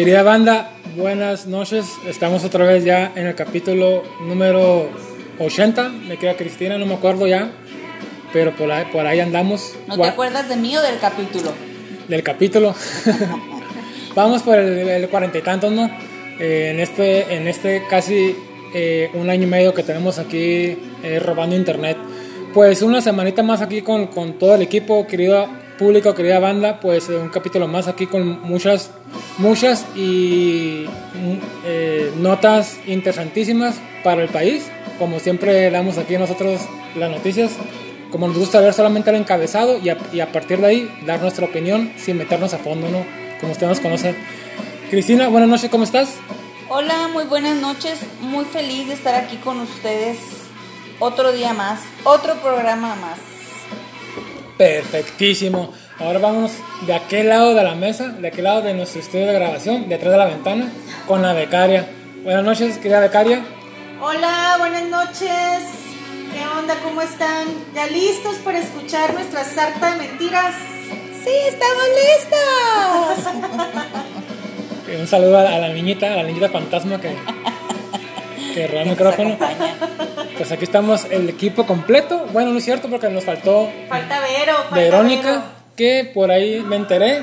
Querida banda, buenas noches. Estamos otra vez ya en el capítulo número 80. Me queda Cristina, no me acuerdo ya. Pero por ahí, por ahí andamos. ¿No te acuerdas de mí o del capítulo? Del capítulo. Vamos por el, cuarenta y tantos, ¿no? Eh, en, este, en este casi eh, un año y medio que tenemos aquí eh, robando internet. Pues una semanita más aquí con, con todo el equipo, querido público, querida banda, pues un capítulo más aquí con muchas, muchas y eh, notas interesantísimas para el país. Como siempre damos aquí nosotros las noticias, como nos gusta ver solamente el encabezado y a, y a partir de ahí dar nuestra opinión sin meternos a fondo, ¿no? Como usted nos conoce. Cristina, buenas noches, ¿cómo estás? Hola, muy buenas noches, muy feliz de estar aquí con ustedes otro día más, otro programa más. Perfectísimo. Ahora vamos de aquel lado de la mesa, de aquel lado de nuestro estudio de grabación, detrás de la ventana, con la becaria. Buenas noches, querida becaria. Hola, buenas noches. ¿Qué onda? ¿Cómo están? ¿Ya listos para escuchar nuestra sarta de mentiras? Sí, estamos listos. Un saludo a la niñita, a la niñita fantasma que, que roba el micrófono. Pues aquí estamos el equipo completo. Bueno, no es cierto porque nos faltó. Falta Vero. Falta Verónica, que por ahí me enteré.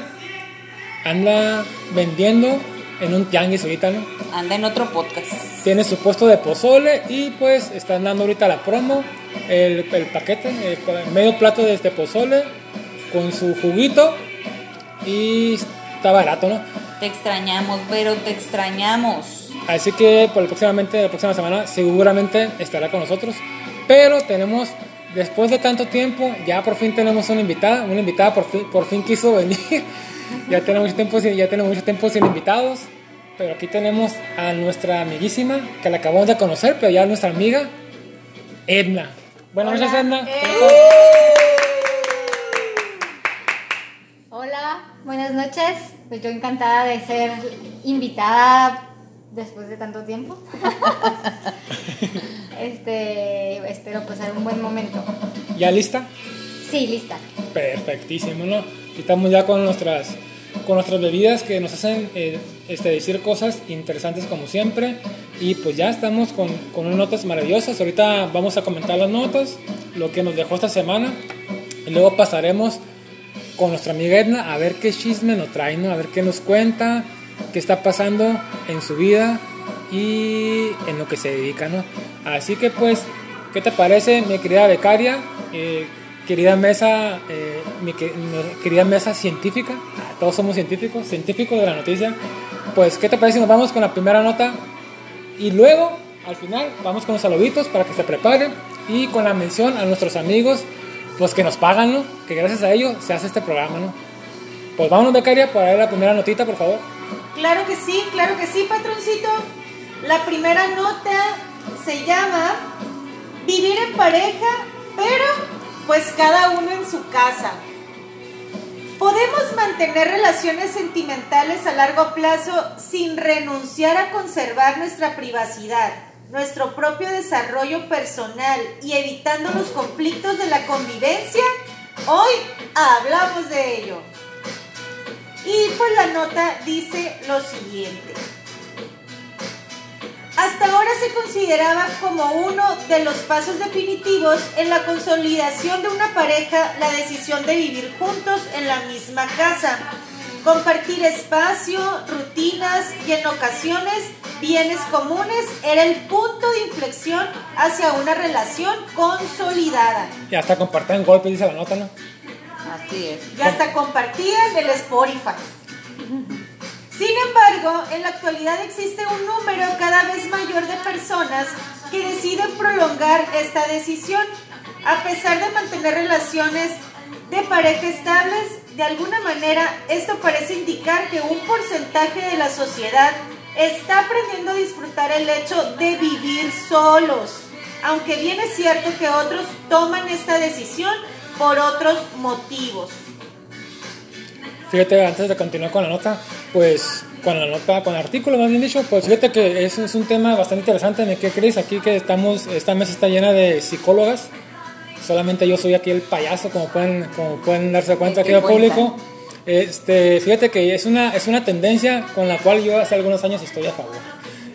Anda vendiendo en un tianguis ahorita, ¿no? Anda en otro podcast. Tiene su puesto de pozole y pues están dando ahorita la promo, el, el paquete, el medio plato de este pozole con su juguito y está barato, ¿no? Te extrañamos, Vero, te extrañamos. Así que por el próximamente, la próxima semana seguramente estará con nosotros. Pero tenemos, después de tanto tiempo, ya por fin tenemos una invitada. Una invitada por fin, por fin quiso venir. ya, tenemos mucho tiempo, ya tenemos mucho tiempo sin invitados. Pero aquí tenemos a nuestra amiguísima, que la acabamos de conocer, pero ya nuestra amiga, Edna. Buenas noches, Edna. ¡Eh! Hola, buenas noches. Pues yo encantada de ser invitada después de tanto tiempo. este, espero pasar un buen momento. ¿Ya lista? Sí, lista. Perfectísimo, ¿no? Estamos ya con nuestras, con nuestras bebidas que nos hacen eh, este, decir cosas interesantes como siempre. Y pues ya estamos con, con unas notas maravillosas. Ahorita vamos a comentar las notas, lo que nos dejó esta semana. Y luego pasaremos con nuestra amiga Edna a ver qué chisme nos trae, ¿no? A ver qué nos cuenta qué está pasando en su vida y en lo que se dedica, ¿no? Así que pues, ¿qué te parece, mi querida becaria? Eh, querida mesa, eh, mi, mi, querida mesa científica, ah, todos somos científicos, científicos de la noticia. Pues, ¿qué te parece si nos vamos con la primera nota? Y luego, al final, vamos con los saluditos para que se preparen y con la mención a nuestros amigos, pues que nos pagan, ¿no? Que gracias a ellos se hace este programa, ¿no? Pues vámonos, becaria, para ver la primera notita, por favor. Claro que sí, claro que sí, patroncito. La primera nota se llama Vivir en pareja, pero pues cada uno en su casa. Podemos mantener relaciones sentimentales a largo plazo sin renunciar a conservar nuestra privacidad, nuestro propio desarrollo personal y evitando los conflictos de la convivencia. Hoy hablamos de ello. Y pues la nota dice lo siguiente. Hasta ahora se consideraba como uno de los pasos definitivos en la consolidación de una pareja la decisión de vivir juntos en la misma casa, compartir espacio, rutinas y en ocasiones bienes comunes era el punto de inflexión hacia una relación consolidada. Y hasta compartían golpes, dice la nota, ¿no? Así es. Y hasta compartían el Spotify. Sin embargo, en la actualidad existe un número cada vez mayor de personas que deciden prolongar esta decisión. A pesar de mantener relaciones de pareja estables, de alguna manera esto parece indicar que un porcentaje de la sociedad está aprendiendo a disfrutar el hecho de vivir solos. Aunque bien es cierto que otros toman esta decisión por otros motivos. Fíjate, antes de continuar con la nota, pues con la nota, con el artículo más bien dicho, pues fíjate que eso es un tema bastante interesante. ¿Qué crees? Aquí que estamos, esta mesa está llena de psicólogas. Solamente yo soy aquí el payaso, como pueden, como pueden darse cuenta aquí al público. Este, fíjate que es una, es una tendencia con la cual yo hace algunos años estoy a favor.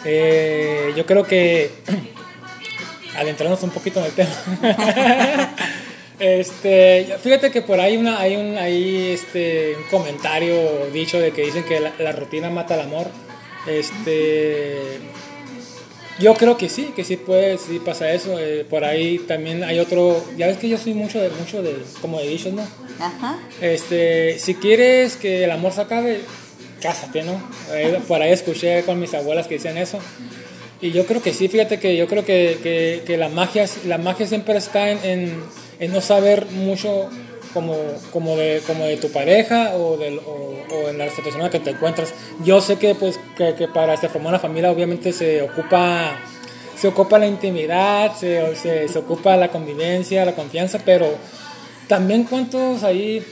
Eh, yo creo que, adentrarnos un poquito en el tema, este, fíjate que por ahí una, hay, un, hay este, un comentario dicho de que dicen que la, la rutina mata el amor. Este, yo creo que sí, que sí puede, sí pasa eso. eh, por ahí también hay otro, ya ves que yo soy mucho de, mucho de, como de dichos, ¿no? Ajá. Este, si quieres que el amor se acabe, cásate, ¿no? Eh, por ahí escuché con mis abuelas que decían eso. Y yo creo que sí, fíjate que yo creo que, que, que la, magia, la magia siempre está en, en, en no saber mucho como, como, de, como de tu pareja o, del, o, en la situación en la que te encuentras. Yo sé que, pues, que, para formar una familia obviamente se ocupa, se ocupa la intimidad, se, se, se ocupa la convivencia, la confianza, pero también cuántos ahí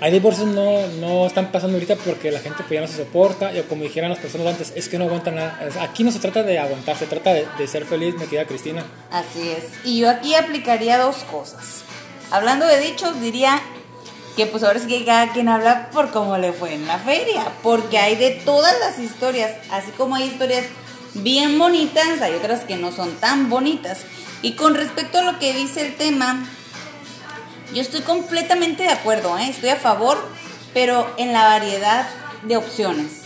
hay divorcios no, no están pasando ahorita porque la gente pues ya no se soporta y como dijeran las personas antes es que no aguantan nada aquí no se trata de aguantar se trata de, de ser feliz me queda Cristina Así es. Y yo aquí aplicaría dos cosas. Hablando de dichos, diría que pues ahora sí que cada quien habla por cómo le fue en la feria, porque hay de todas las historias, así como hay historias bien bonitas, hay otras que no son tan bonitas. Y con respecto a lo que dice el tema, yo estoy completamente de acuerdo, ¿eh? estoy a favor, pero en la variedad de opciones.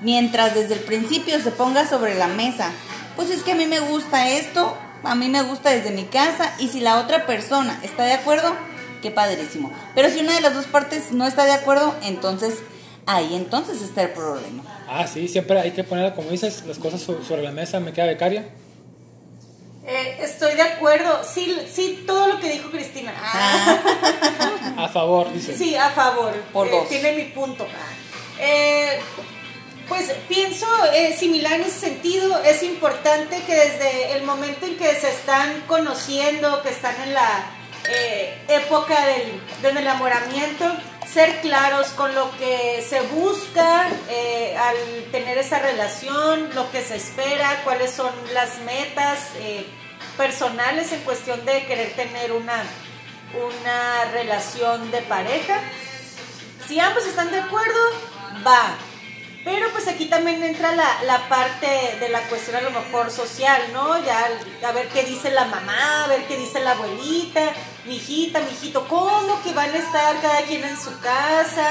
Mientras desde el principio se ponga sobre la mesa, pues es que a mí me gusta esto, a mí me gusta desde mi casa, y si la otra persona está de acuerdo, qué padrísimo. Pero si una de las dos partes no está de acuerdo, entonces ahí entonces está el problema. ah sí siempre hay que poner como dices las cosas so- sobre la mesa me queda becaria Eh, estoy de acuerdo. Sí, sí, todo lo que dijo Cristina. Ah. a favor dice Sí, a favor. Por Eh, dos. Tiene mi punto. Eh, pues pienso eh, similar en ese sentido. Es importante que desde el momento en que se están conociendo, que están en la eh, época del, del enamoramiento, ser claros con lo que se busca eh, al tener esa relación, lo que se espera, cuáles son las metas eh, personales en cuestión de querer tener una, una relación de pareja. Si ambos están de acuerdo, va. Pero pues aquí también entra la, la parte de la cuestión a lo mejor social, ¿no? Ya a ver qué dice la mamá, a ver qué dice la abuelita, mi hijita, mi hijito, ¿cómo que van a estar cada quien en su casa?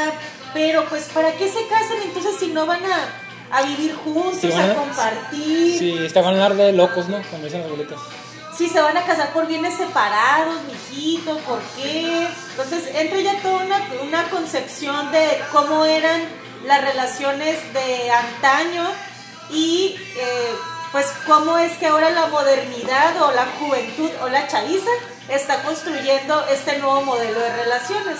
Pero pues ¿para qué se casan entonces si no van a, a vivir juntos, a a- compartir? sí esta van a hablar de locos no como dicen las abuelitas si se van a casar por bienes separados, mijito, ¿por qué? Entonces entra ya toda una, una concepción de cómo eran las relaciones de antaño y eh, pues cómo es que ahora la modernidad o la juventud o la chaviza está construyendo este nuevo modelo de relaciones.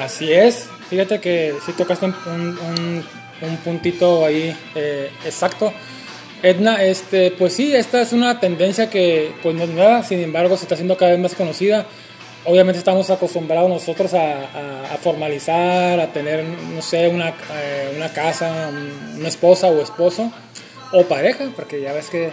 Así es. Fíjate que sí tocaste un- un puntito ahí eh, exacto. Edna, este, pues sí, esta es una tendencia que pues no es nueva, sin embargo se está haciendo cada vez más conocida. Obviamente estamos acostumbrados nosotros a, a- a formalizar, a tener, no sé, una, eh, una casa, un- una esposa o esposo, o pareja, porque ya ves que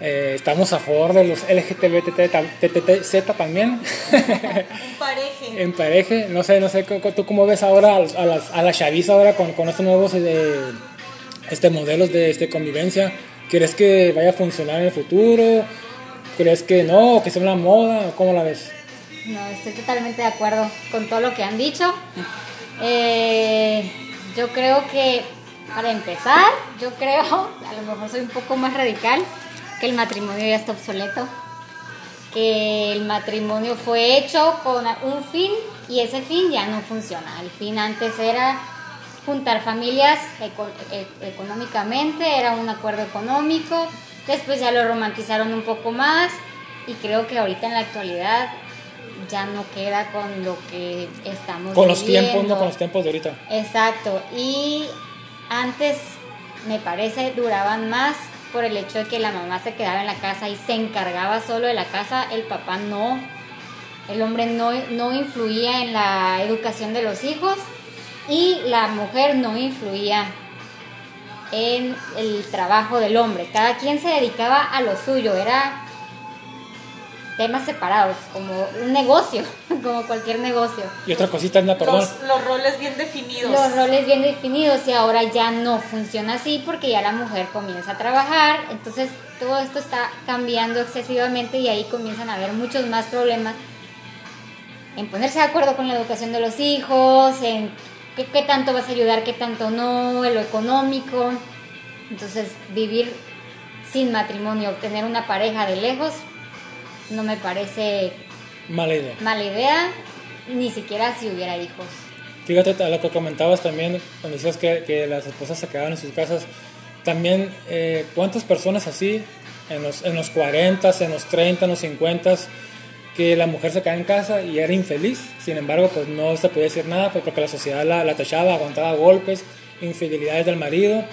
eh, estamos a favor de los LGTBTZ también. Un pareje. En pareja, no sé, no sé, ¿tú cómo ves ahora a las, a la chaviza ahora con, con estos nuevos eh, este, modelos de este, convivencia? ¿Crees que vaya a funcionar en el futuro? ¿Crees que no? ¿O que sea una moda? ¿Cómo la ves? No, estoy totalmente de acuerdo con todo lo que han dicho. Eh, yo creo que, para empezar, yo creo, a lo mejor soy un poco más radical, que el matrimonio ya está obsoleto. Que el matrimonio fue hecho con un fin y ese fin ya no funciona. El fin antes era juntar familias eco- e- económicamente, era un acuerdo económico. Después ya lo romantizaron un poco más y creo que ahorita en la actualidad ya no queda con lo que estamos Con los tiempos, no con los tiempos de ahorita. Exacto. Y antes me parece duraban más por el hecho de que la mamá se quedaba en la casa y se encargaba solo de la casa, el papá no. El hombre no, no influía en la educación de los hijos y la mujer no influía en el trabajo del hombre. Cada quien se dedicaba a lo suyo. Era temas separados, como un negocio, como cualquier negocio. Y otra cosita, Edna, perdón. Los, los roles bien definidos. Los roles bien definidos y ahora ya no funciona así porque ya la mujer comienza a trabajar, entonces todo esto está cambiando excesivamente y ahí comienzan a haber muchos más problemas en ponerse de acuerdo con la educación de los hijos, en qué, qué tanto vas a ayudar, qué tanto no, en lo económico. Entonces vivir sin matrimonio, tener una pareja de lejos, no me parece Mala idea. mala idea, ni siquiera si hubiera hijos. Fíjate a lo que comentabas también, cuando decías que, que las esposas se quedaban en sus casas, también eh, cuántas personas así, en los, en los 40, en los 30, en los 50, que la mujer se quedaba en casa y era infeliz, sin embargo, pues no se podía decir nada pues, porque la sociedad la, la tachaba, aguantaba golpes, infidelidades del marido,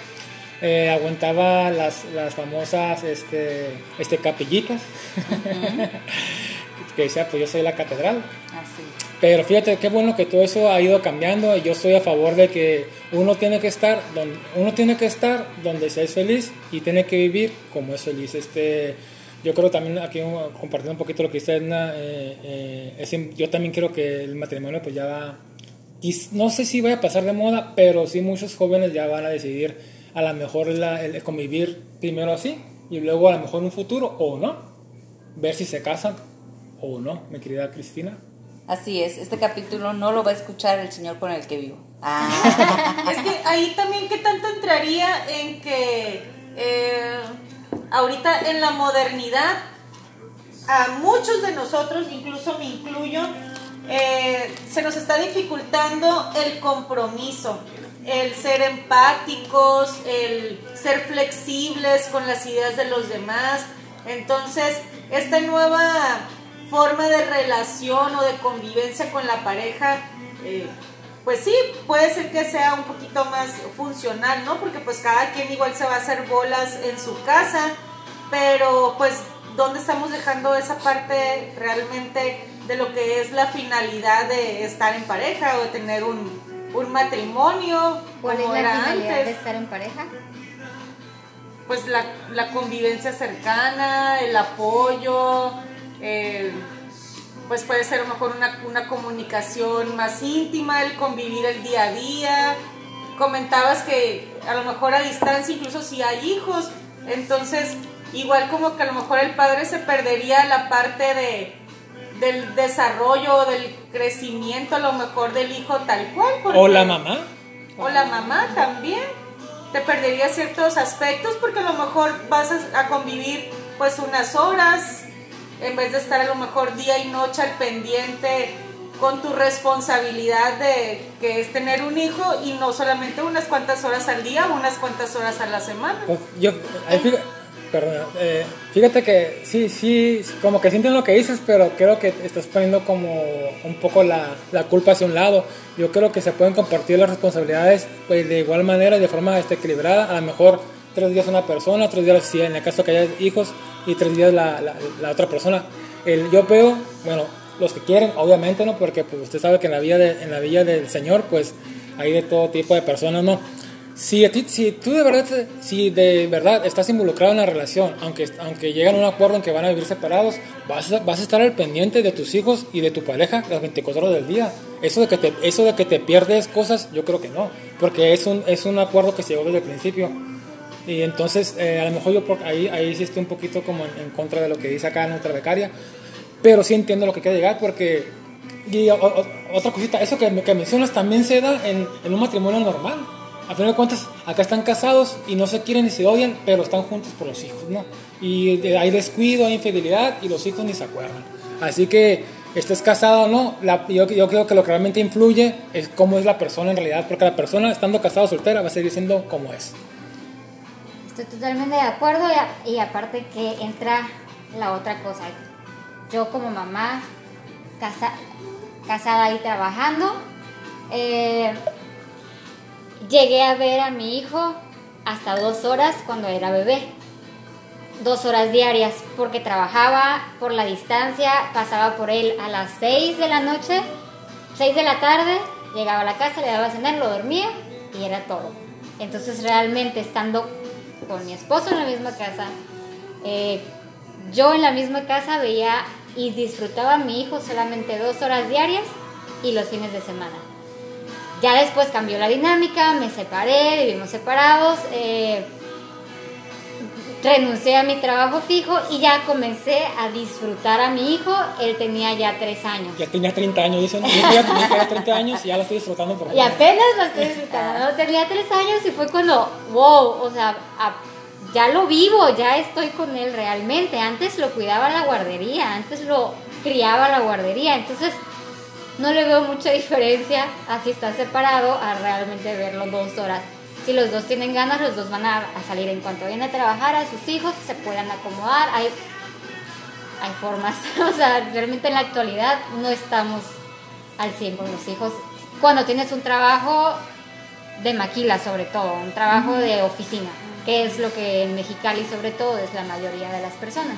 eh, aguantaba las, las famosas este, este, capillitas, que decía, pues yo soy la catedral. Así. Pero fíjate qué bueno que todo eso ha ido cambiando yo estoy a favor de que uno tiene que estar donde uno tiene que estar donde se es feliz y tiene que vivir como es feliz. Este, yo creo también aquí compartiendo un poquito lo que dice Edna, eh, eh, es yo también creo que el matrimonio pues ya va y no sé si vaya a pasar de moda, pero sí muchos jóvenes ya van a decidir a lo mejor la- el convivir primero así y luego a lo mejor en un futuro o no, ver si se casan o no, mi querida Cristina. Así es, este capítulo no lo va a escuchar el señor con el que vivo. Ah, Es que ahí también qué tanto entraría en que eh, ahorita en la modernidad a muchos de nosotros, incluso me incluyo, eh, se nos está dificultando el compromiso, el ser empáticos, el ser flexibles con las ideas de los demás. Entonces, esta nueva forma de relación o de convivencia con la pareja, eh, pues sí, puede ser que sea un poquito más funcional, ¿no? Porque pues cada quien igual se va a hacer bolas en su casa, pero pues ¿dónde estamos dejando esa parte realmente de lo que es la finalidad de estar en pareja o de tener un, un matrimonio ¿Cuál es como la era finalidad de antes? estar en pareja? Pues la, la convivencia cercana, el apoyo, el- pues puede ser a lo mejor una, una comunicación más íntima, el convivir el día a día. Comentabas que a lo mejor a distancia, incluso si hay hijos, entonces igual como que a lo mejor el padre se perdería la parte de, del desarrollo, del crecimiento a lo mejor del hijo tal cual. O la mamá. o la mamá también. Te perdería ciertos aspectos porque a lo mejor vas a, a convivir pues unas horas en vez de estar a lo mejor día y noche al pendiente con tu responsabilidad de que es tener un hijo y no solamente unas cuantas horas al día, unas cuantas horas a la semana. Pues, yo, fíjate, perdón, eh, fíjate que sí, sí, como que sienten lo que dices, pero creo que estás poniendo como un poco la, la culpa hacia un lado. Yo creo que se pueden compartir las responsabilidades pues, de igual manera, de forma este, equilibrada. A lo mejor tres días una persona, tres días si en el caso que haya hijos y tres días la, la, la otra persona. El, yo veo, bueno, los que quieren, obviamente, ¿no? Porque pues usted sabe que en la vida de, en la villa del Señor, pues hay de todo tipo de personas, ¿no? Si, a ti- si tú de verdad, si de verdad estás involucrado en la relación, aunque, aunque llegan a un acuerdo en que van a vivir separados, vas a, vas a estar al pendiente de tus hijos y de tu pareja las 24 horas del día. Eso de que te, eso de que te pierdes cosas, yo creo que no, porque es un, es un acuerdo que se llegó desde el principio. Y entonces, eh, a lo mejor yo por ahí, ahí sí estoy un poquito como en, en contra de lo que dice acá nuestra becaria, pero sí entiendo lo que quiere llegar porque... Y o- o- otra cosita, eso que, que mencionas también se da en, en un matrimonio normal. A final de cuentas, acá están casados y no se quieren ni se odian, pero están juntos por los hijos, ¿no? Y de- hay descuido, hay infidelidad y los hijos ni se acuerdan. Así que estés casado o no, la- yo, yo creo que lo que realmente influye es cómo es la persona en realidad, porque la persona estando casada o soltera va a seguir siendo como es. Estoy totalmente de acuerdo y, aparte que entra la otra cosa. Yo como mamá, casa- casada y trabajando, eh, llegué a ver a mi hijo hasta dos horas cuando era bebé. Dos horas diarias porque trabajaba por la distancia, pasaba por él a las 6 de la noche, 6 de la tarde, llegaba a la casa, le daba a cenar, lo dormía y era todo. Entonces realmente estando con mi esposo en la misma casa, eh, yo en la misma casa veía y disfrutaba a mi hijo solamente dos horas diarias y los fines de semana. Ya después cambió la dinámica, me separé, vivimos separados, eh, renuncié a mi trabajo fijo y ya comencé a disfrutar a mi hijo. Él tenía ya tres años. Ya tenía 30 años, dicen. Yo ya tenía 30 años y ya lo estoy disfrutando por Y apenas lo estoy disfrutando. Tenía tres años y fue cuando, wow, o sea, a- ya lo vivo, ya estoy con él realmente. Antes lo cuidaba la guardería, antes lo criaba la guardería. Entonces, no le veo mucha diferencia a si está separado a realmente verlo dos horas. Si los dos tienen ganas, los dos van a, a salir en cuanto vayan a trabajar a sus hijos, se puedan acomodar. Hay, hay formas. O sea, realmente en la actualidad no estamos al 100 con los hijos. Cuando tienes un trabajo de maquila, sobre todo, un trabajo de oficina, que es lo que en Mexicali, sobre todo, es la mayoría de las personas.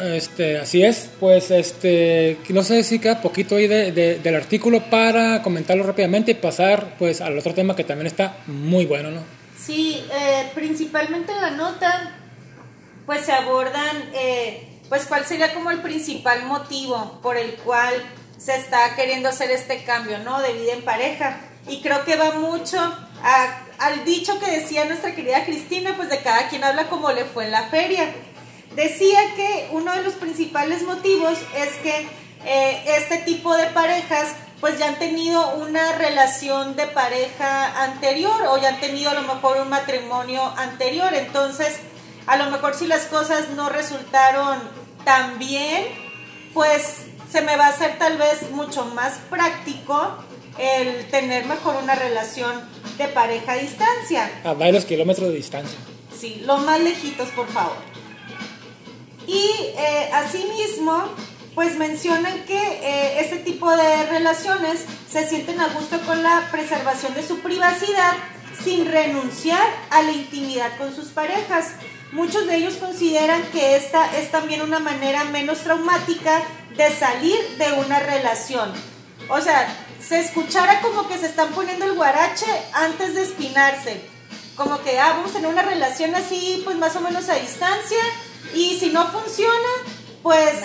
Este, así es, pues este, no sé si queda poquito ahí de- de- del artículo para comentarlo rápidamente y pasar pues al otro tema que también está muy bueno, ¿no? Sí, eh, principalmente en la nota, pues se abordan, eh, pues cuál sería como el principal motivo por el cual se está queriendo hacer este cambio, ¿no? De vida en pareja. Y creo que va mucho al dicho que decía nuestra querida Cristina, pues de cada quien habla como le fue en la feria. Decía que uno de los principales motivos es que eh, este tipo de parejas pues ya han tenido una relación de pareja anterior o ya han tenido a lo mejor un matrimonio anterior. Entonces, a lo mejor si las cosas no resultaron tan bien, pues se me va a hacer tal vez mucho más práctico el tener mejor una relación de pareja a distancia. A varios kilómetros de distancia. Sí, lo más lejitos, por favor. Y eh, asimismo, pues mencionan que eh, este tipo de relaciones se sienten a gusto con la preservación de su privacidad sin renunciar a la intimidad con sus parejas. Muchos de ellos consideran que esta es también una manera menos traumática de salir de una relación. O sea, se escuchara como que se están poniendo el guarache antes de espinarse como que ah, vamos a tener una relación así, pues más o menos a distancia, y si no funciona, pues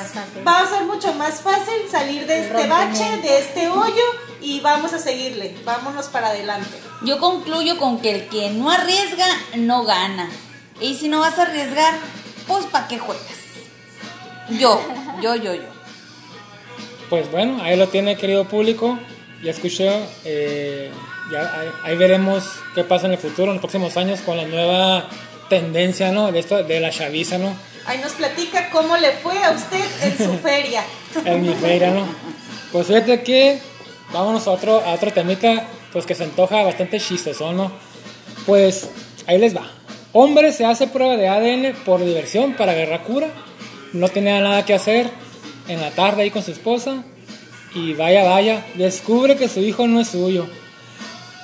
va a ser mucho más fácil salir de este bache, de este hoyo, y vamos a seguirle, vámonos para adelante. Yo concluyo con que el que no arriesga, no gana. Y si no vas a arriesgar, pues ¿para qué juegas? Yo, yo, yo, yo. Pues bueno, ahí lo tiene querido público, ya escuchó, eh, ya ahí, ahí veremos qué pasa en el futuro, en los próximos años con la nueva tendencia, ¿no? De esto, de la chaviza, ¿no? Ahí nos platica cómo le fue a usted en su feria. En mi feira, ¿no? Pues fíjate que vámonos a otro, a otro temita, pues que se antoja bastante chistoso, ¿no? Pues ahí les va. Hombre se hace prueba de ADN por diversión para agarrar cura. No tenía nada que hacer en la tarde ahí con su esposa. Y vaya, vaya, descubre que su hijo no es suyo.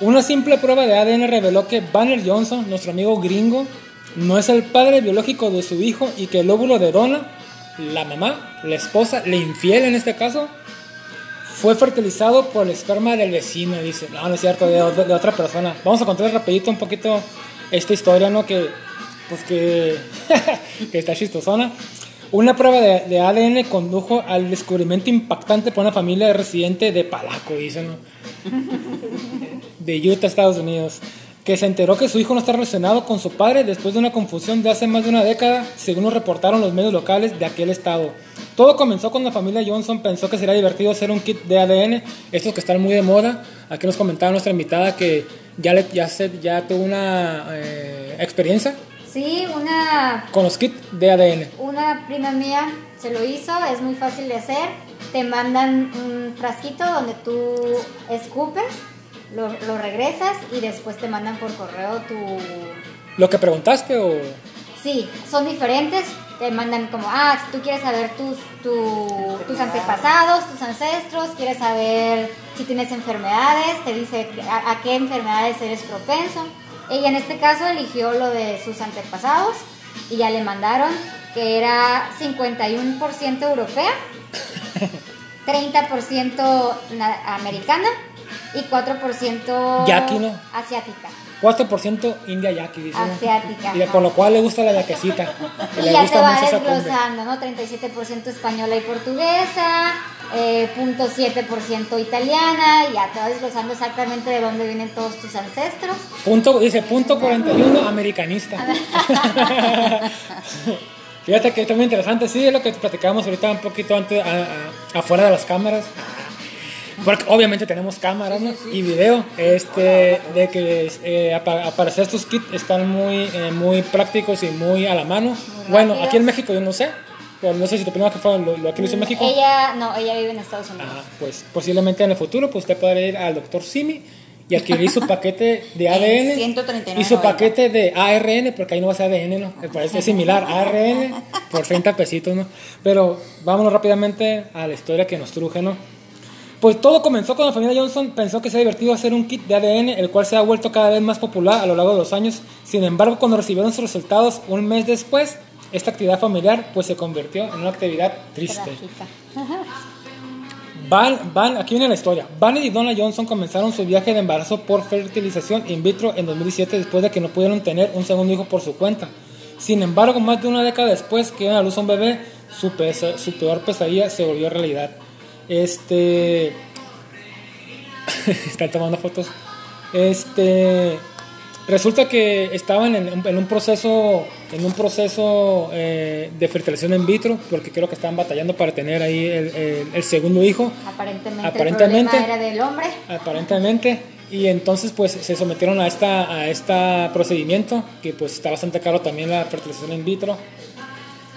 Una simple prueba de ADN reveló que Banner Johnson, nuestro amigo gringo, no es el padre biológico de su hijo y que el óvulo de Donna, la mamá, la esposa, la infiel en este caso, fue fertilizado por el esperma del vecino, dice. No, no es cierto, de, otra persona. Vamos a contar rapidito un poquito esta historia, ¿no? Que, pues que, que está chistosona. Una prueba de, ADN condujo al descubrimiento impactante por una familia residente de Palaco, dice, ¿no? de Utah, Estados Unidos, que se enteró que su hijo no está relacionado con su padre después de una confusión de hace más de una década, según lo reportaron los medios locales de aquel estado. Todo comenzó cuando la familia Johnson pensó que sería divertido hacer un kit de ADN, estos que están muy de moda. Aquí nos comentaba nuestra invitada que ya, le, ya, se, ya tuvo una eh, experiencia Sí, una, con los kits de ADN. una prima mía se lo hizo, es muy fácil de hacer. Te mandan un frasquito donde tú escupes, lo, lo regresas y después te mandan por correo tu... ¿Lo que preguntaste o...? Sí, son diferentes. Te mandan como, ah, si tú quieres saber tus, tu- tus antepasados, tus ancestros, quieres saber si tienes enfermedades, te dice a, a qué enfermedades eres propenso. Ella en este caso eligió lo de sus antepasados y ya le mandaron que era 51% europea, 30% na- americana y 4% Yaqui, ¿no? asiática. 4% india yaqui, dice. Asiática, Y por lo cual le gusta la yaquecita. Y le ya gusta te va desglosando, ¿no? 37% española y portuguesa, eh, 0.7% italiana, y ya te va desglosando exactamente de dónde vienen todos tus ancestros. Punto, dice punto 41, americanista. Fíjate que está muy interesante, sí, es lo que platicábamos ahorita un poquito antes, a- a- afuera de las cámaras. Porque obviamente tenemos cámaras ¿no? y video, este, de que eh, apa- al parecer estos kits están muy, eh, muy prácticos y muy a la mano. bueno, rápidos. aquí en México yo no sé, pero no sé si tu prima que fue lo, lo que lo hizo en México. Ella, no, ella vive en Estados Unidos. Ah, pues posiblemente en el futuro pues usted podrá ir al doctor Simi y adquirir su paquete de ADN 139.90. y su paquete de ARN, porque ahí no va a ser ADN, ¿no? Me parece similar, ARN por 30 pesitos, ¿no? Pero vámonos rápidamente a la historia que nos truje, ¿no? Pues todo comenzó cuando la familia Johnson pensó que sería divertido hacer un kit de ADN, el cual se ha vuelto cada vez más popular a lo largo de los años. Sin embargo, cuando recibieron sus resultados un mes después, esta actividad familiar pues se convirtió en una actividad triste. Van, Van, aquí viene la historia. Barney y Donna Johnson comenzaron su viaje de embarazo por fertilización in vitro en 2017 después de que no pudieron tener un segundo hijo por su cuenta. Sin embargo, más de una década después que dieron a luz a un bebé, su, pesa- su peor pesadilla se volvió realidad. Este... Están tomando fotos. Este... Resulta que estaban en, un- en un proceso, en un proceso eh, de fertilización in vitro, porque creo que estaban batallando para tener ahí el, el- el segundo hijo, Aparentemente, Aparentemente. el era del hombre. aparentemente, y entonces pues se sometieron a esta a este procedimiento, que pues está bastante caro también la fertilización in vitro,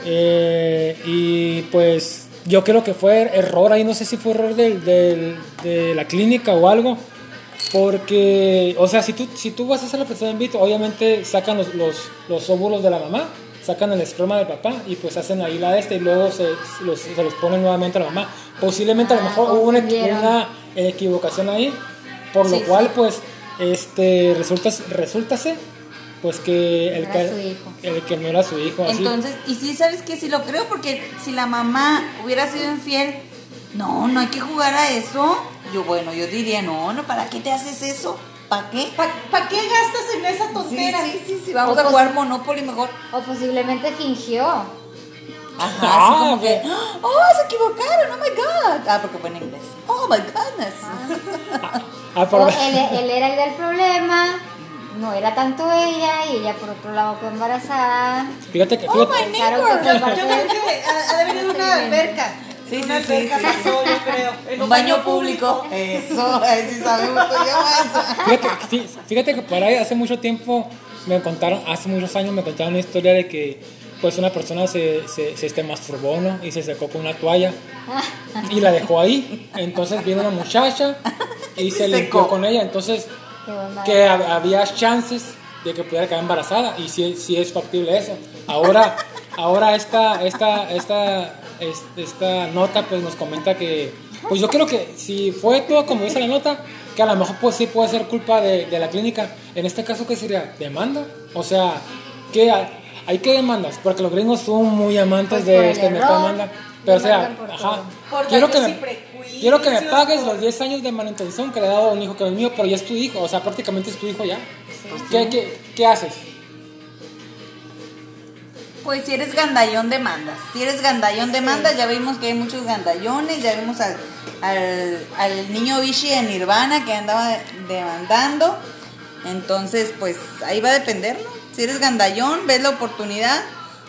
Eh, y pues yo creo que fue error ahí, no sé si fue error del, del- de la clínica o algo, porque, o sea, si tú, si tú vas a hacer la fertilización in vitro, obviamente sacan los, los, los óvulos de la mamá, sacan el esperma del papá y pues hacen ahí la esta y luego se los, se los ponen nuevamente a la mamá. Posiblemente a lo mejor hubo una, una equivocación ahí, por lo Sí, cual sí. pues este resulta resultase pues que el, No era que su hijo. el que no era su hijo así. Entonces, y sí, ¿sabes que Sí lo creo, porque si la mamá hubiera sido infiel, no, no hay que jugar a eso. Yo, bueno, yo diría, no, no, ¿para qué te haces eso? ¿Para qué? ¿Para qué gastas en esa tontera? sí, sí, sí, vamos O a jugar Monopoly mejor. O posiblemente fingió. Ajá, Ah, así como ok. que, oh, se equivocaron, oh my god. Ah, porque fue en inglés. Oh my goodness. Ah, por- O él, él era el del problema, no era tanto ella, y ella por otro lado quedó embarazada. fíjate que Oh fíjate- my Pensaron neighbor. que fue Yo creo que ha, de ido una alberca. Sí, una sí, alberca sí. pasó, yo creo. En Un baño público. Eso, ahí sí sabemos y yo eso. Fíjate, sí, fíjate que por ahí hace mucho tiempo me contaron, hace muchos años me contaron una historia de que pues una persona se, se, se este, masturbó ¿no? y se secó con una toalla y la dejó ahí. Entonces vino una muchacha y se Se limpió con ella. Entonces. Que hab- había chances de que pudiera quedar embarazada y sí, sí es factible eso. Ahora, ahora esta, esta, esta, es- esta nota pues nos comenta que, pues yo creo que si fue todo como dice la nota, que a lo mejor pues sí puede ser culpa de, de la clínica. En este caso, ¿qué sería? ¿Demanda? O sea, ¿qué hay? ¿Hay que demandas? Porque los gringos son muy amantes Pues de este error, demanda. Pero o sea, por ajá. Por quiero que, me, quiero que me pagues por- los 10 años de manutención que le he dado a un hijo que no es mío, pero ya es tu hijo, o sea, prácticamente es tu hijo ya. ¿Qué, qué, qué haces? Pues si eres gandallón demandas. Si eres gandallón demandas, ya vimos que hay muchos gandallones, ya vimos al, al, al niño Vichy de Nirvana que andaba demandando. Entonces, pues ahí va a depender, ¿no? Si eres gandallón, ves la oportunidad,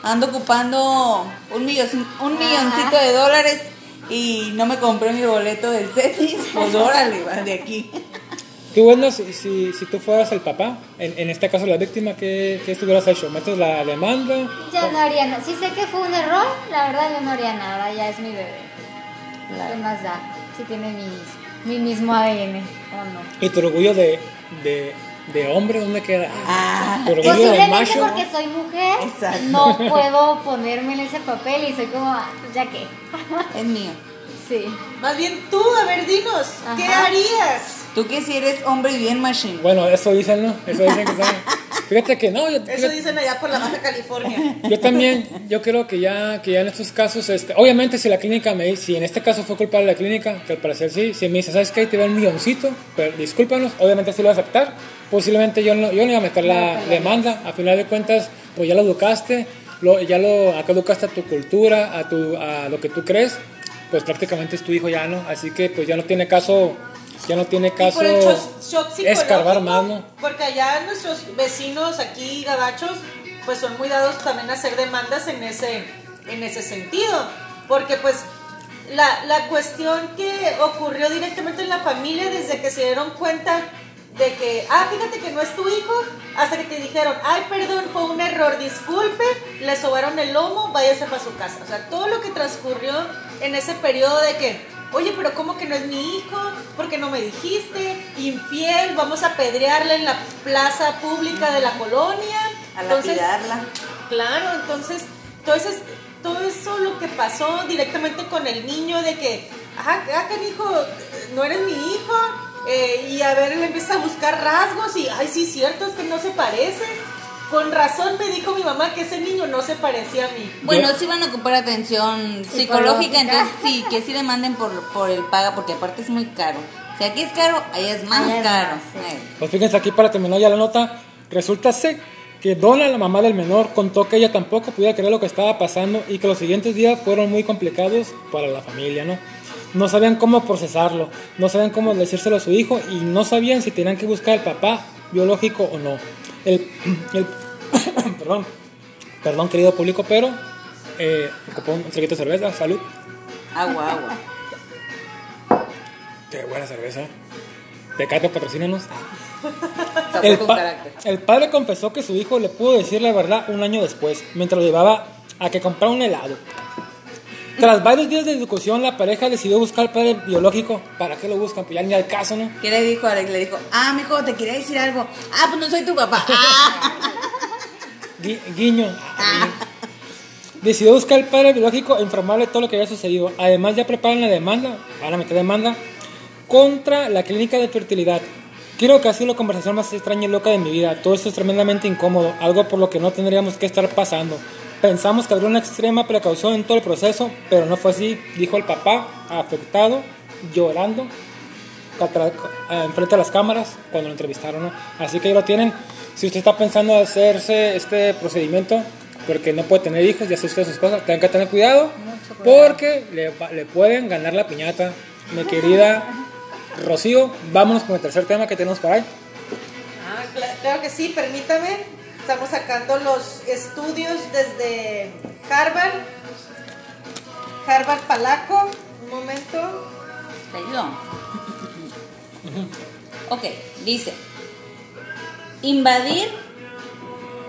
ando ocupando un, millon- un milloncito de dólares y no me compré mi boleto del CETIS, pues órale, de aquí. Tú, Wendla, si, si, si tú fueras el papá, en, en este caso la víctima, ¿qué, qué estuvieras hecho? ¿Metes la demanda? Ya no haría nada. Si sé que fue un error, la verdad yo no haría nada, ya es mi bebé. ¿Qué más da? Si tiene mi, mi mismo ADN o no. ¿Y tu orgullo de, de, de hombre dónde queda? Ah, ¿Tu orgullo de Posiblemente macho? porque soy mujer, Exacto. no puedo ponerme en ese papel y soy como, ah, pues ya que. es mío. Sí. Más bien tú, a ver, dinos, ¿qué Ajá. harías? Tú que si eres hombre bien machine. Bueno, eso dicen, ¿no? Eso dicen que son, Fíjate que no, yo, Eso fíjate- dicen allá por la Baja California. yo también, yo creo que ya, que ya en estos casos, este, obviamente si la clínica me dice, si en este caso fue culpable la clínica, que al parecer sí, si me dice, ¿sabes qué? Te da un milloncito, pero discúlpanos, obviamente sí lo voy a aceptar, posiblemente yo no, yo no iba a meter la demanda, a final de cuentas, pues ya lo educaste, lo, ya lo, acá educaste a tu cultura, a, tu, a lo que tú crees, pues prácticamente es tu hijo ya, ¿no? Así que pues ya no tiene caso, ya no tiene caso por el shock, shock psicológico, escarbar más, ¿no? Porque allá nuestros vecinos aquí, gabachos, pues son muy dados también a hacer demandas en ese, en ese sentido. Porque pues la, la cuestión que ocurrió directamente en la familia desde que se dieron cuenta de que, ah, fíjate que no es tu hijo, hasta que te dijeron, ay, perdón, fue un error, disculpe, le sobaron el lomo, váyase para su casa. O sea, todo lo que transcurrió en ese periodo de que, oye, pero ¿cómo que no es mi hijo? ¿Por qué no me dijiste? Infiel, vamos a apedrearle en la plaza pública de la colonia. A Entonces, lapidarla. Claro, entonces, entonces todo eso lo que pasó directamente con el niño de que, ajá, ah, canijo, no eres mi hijo, eh, y a ver, le empieza a buscar rasgos y, ay, sí, cierto, es que no se parece. Con razón me dijo mi mamá que ese niño no se parecía a mí. Bueno, sí van a ocupar atención psicológica, entonces sí, que sí demanden por, por el paga, porque aparte es muy caro. Si aquí es caro, allá es más Allá es caro. más, sí. Pues fíjense aquí para terminar ya la nota, resulta ser que Donna, la mamá del menor, contó que ella tampoco podía creer lo que estaba pasando y que los siguientes días fueron muy complicados para la familia, ¿no? No sabían cómo procesarlo, no sabían cómo decírselo a su hijo y no sabían si tenían que buscar al papá biológico o no. El, el- perdón, perdón querido público, pero eh, ocupó un traguito de cerveza, salud. Agua, agua. Qué buena cerveza. Tecate, patrocínanos. El, pa- el padre confesó que su hijo le pudo decir la verdad un año después, mientras lo llevaba a que comprara un helado. Tras varios días de discusión, la pareja decidió buscar al padre biológico. ¿Para qué lo buscan? Pues ya ni al caso, ¿no? ¿Qué le dijo Alex? Le dijo, ah, mijo, te quería decir algo. Ah, pues no soy tu papá. Ah. Gui- guiño. Decidió buscar al padre biológico e informarle todo lo que había sucedido. Además, ya preparan la demanda, van a meter demanda, contra la clínica de fertilidad. Quiero que ha sido la conversación más extraña y loca de mi vida. Todo esto es tremendamente incómodo, algo por lo que no tendríamos que estar pasando. Pensamos que habría una extrema precaución en todo el proceso, pero no fue así, dijo el papá, afectado, llorando, eh, enfrente a las cámaras cuando lo entrevistaron. ¿no? Así que ya lo tienen. Si usted está pensando hacerse este procedimiento, porque no puede tener hijos, ya sea usted o su esposa, tengan que tener cuidado, porque le, pueden ganar la piñata. Mi querida Rocío, vámonos con el tercer tema que tenemos por ahí. Ah, cla- claro que sí, permítame. Estamos sacando los estudios desde Harvard. Harvard Palaco. Un momento. ¿Te ayudo? Ok, dice, invadir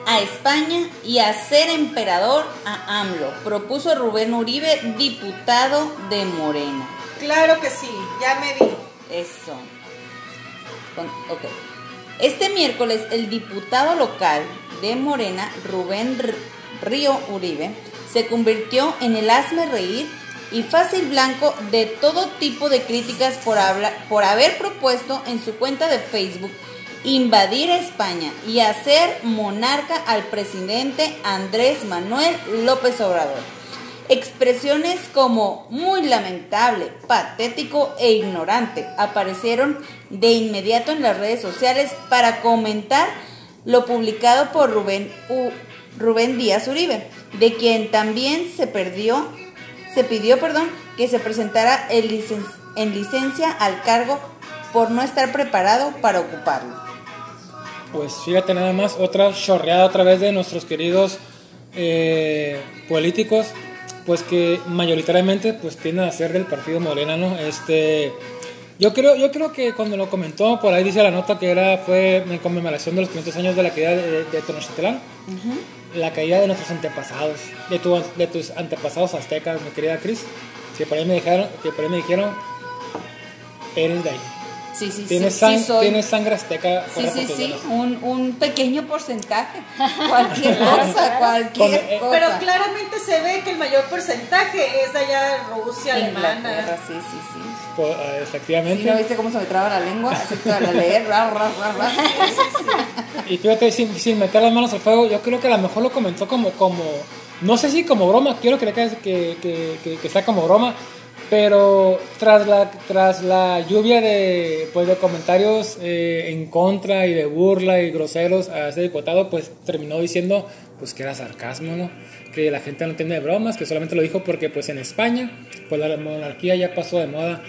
a España y hacer emperador a AMLO, propuso Rubén Uribe, diputado de Morena. Claro que sí, ya me vi. Eso. Con- ok. Este miércoles, el diputado local de Morena, Rubén Río Uribe, se convirtió en el hazme reír y fácil blanco de todo tipo de críticas por, por haber propuesto en su cuenta de Facebook invadir España y hacer monarca al presidente Andrés Manuel López Obrador. Expresiones como muy lamentable, patético e ignorante aparecieron de inmediato en las redes sociales para comentar lo publicado por Rubén, Rubén Díaz Uribe, de quien también se perdió, se pidió, perdón, que se presentara en, licen- en licencia al cargo por no estar preparado para ocuparlo. Pues fíjate nada más, otra chorreada otra vez de nuestros queridos eh, políticos, pues que mayoritariamente pues tienden a ser del partido Morena, ¿no? Este, yo creo, yo creo que cuando lo comentó, por ahí dice la nota que era, fue en conmemoración de los 500 años de la caída de, de Tenochtitlán, la caída de nuestros antepasados, de, tu- de tus antepasados aztecas, mi querida Cris, que por ahí me dijeron, que por ahí me dijeron, eres de ahí. Sí, sí, Tienes, sí, sang- sí soy. tienes sangre azteca. Sí, sí, sí, un, un pequeño porcentaje. Cualquier cosa, cualquier Con- eh, cosa. Pero claramente se ve que el mayor porcentaje es de allá de Rusia, alemana. sí, sí, sí. Eh, ¿Sí Efectivamente. ¿No viste cómo se me traba la lengua? Así que al leer, ra, ra, ra, ra. Y fíjate, sin, sin meter las manos al fuego, yo creo que a lo mejor lo comentó como, como no sé si como broma, quiero creer que, que, que, que, que sea como broma, pero tras la, tras la lluvia de, pues, de comentarios eh, en contra y de burla y groseros a ese diputado, pues terminó diciendo pues que era sarcasmo, ¿no? Que la gente no entiende de bromas, que solamente lo dijo porque pues en España, pues la monarquía ya pasó de moda.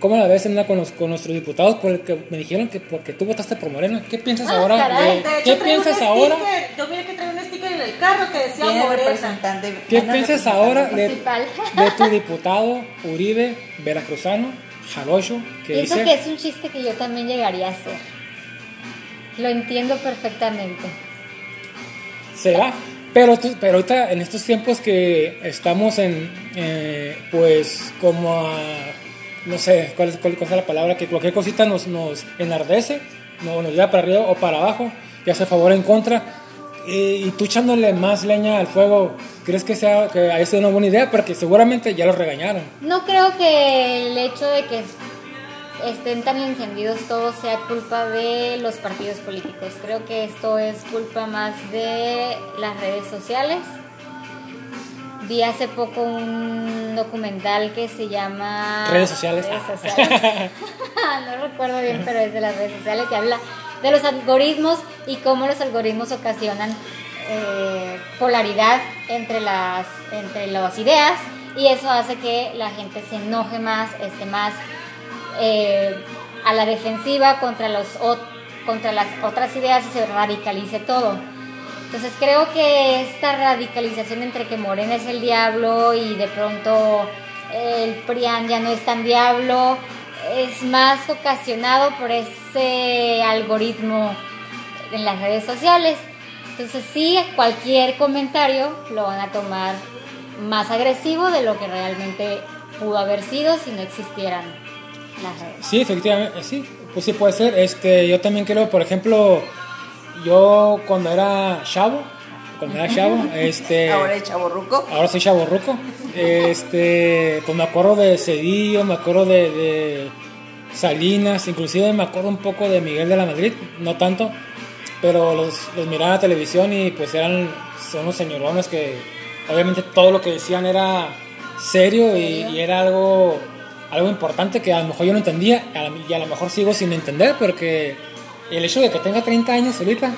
¿Cómo la ves Emma, con, los, con nuestros diputados? Porque me dijeron que porque tú votaste por Morena. ¿Qué piensas Ah, ahora? caray. de- ¿Qué piensas ahora? sticker, Yo miré que trae un sticker en el carro que decía Morena. representante. ¿Qué piensas ahora de, tu diputado Uribe, veracruzano, jarocho, que Pienso dice... que es un chiste que yo también llegaría a hacer. Lo entiendo perfectamente. Será. Pero, tú- pero ahorita, en estos tiempos que estamos en, eh, pues, como a, no sé, ¿cuál es, cuál, es la palabra? Que cualquier cosita nos, nos enardece, no, nos lleva para arriba o para abajo, sea a favor en contra. eh, y tú echándole más leña al fuego, ¿crees que, sea, que haya sido una buena idea? Porque seguramente ya lo regañaron. No creo que el hecho de que estén tan encendidos todos sea culpa de los partidos políticos. Creo que esto es culpa más de las redes sociales. Vi hace poco un documental que se llama Redes sociales. Redes sociales. no recuerdo bien, pero es de las redes sociales que habla de los algoritmos y cómo los algoritmos ocasionan eh, polaridad entre las, entre las ideas y eso hace que la gente se enoje más, esté más eh, a la defensiva contra, los, contra las otras ideas y se radicalice todo. Entonces creo que esta radicalización entre que Morena es el diablo y de pronto el PRIAN ya no es tan diablo es más ocasionado por ese algoritmo en las redes sociales. Entonces sí, cualquier comentario lo van a tomar más agresivo de lo que realmente pudo haber sido si no existieran las redes. Sí, efectivamente, eh, sí, pues sí puede ser. Este, yo también creo, por ejemplo, yo cuando era chavo, cuando era chavo, este, Ahora el chaborruco. ahora soy chavo ruco, este, pues me acuerdo de Cedillo, me acuerdo de, de Salinas, inclusive me acuerdo un poco de Miguel de la Madrid, no tanto, pero los, los miraba la televisión y pues eran, son unos señorones que obviamente todo lo que decían era serio y, y era algo, algo importante que a lo mejor yo no entendía a y a lo mejor sigo sin entender porque el hecho de que tenga 30 años ahorita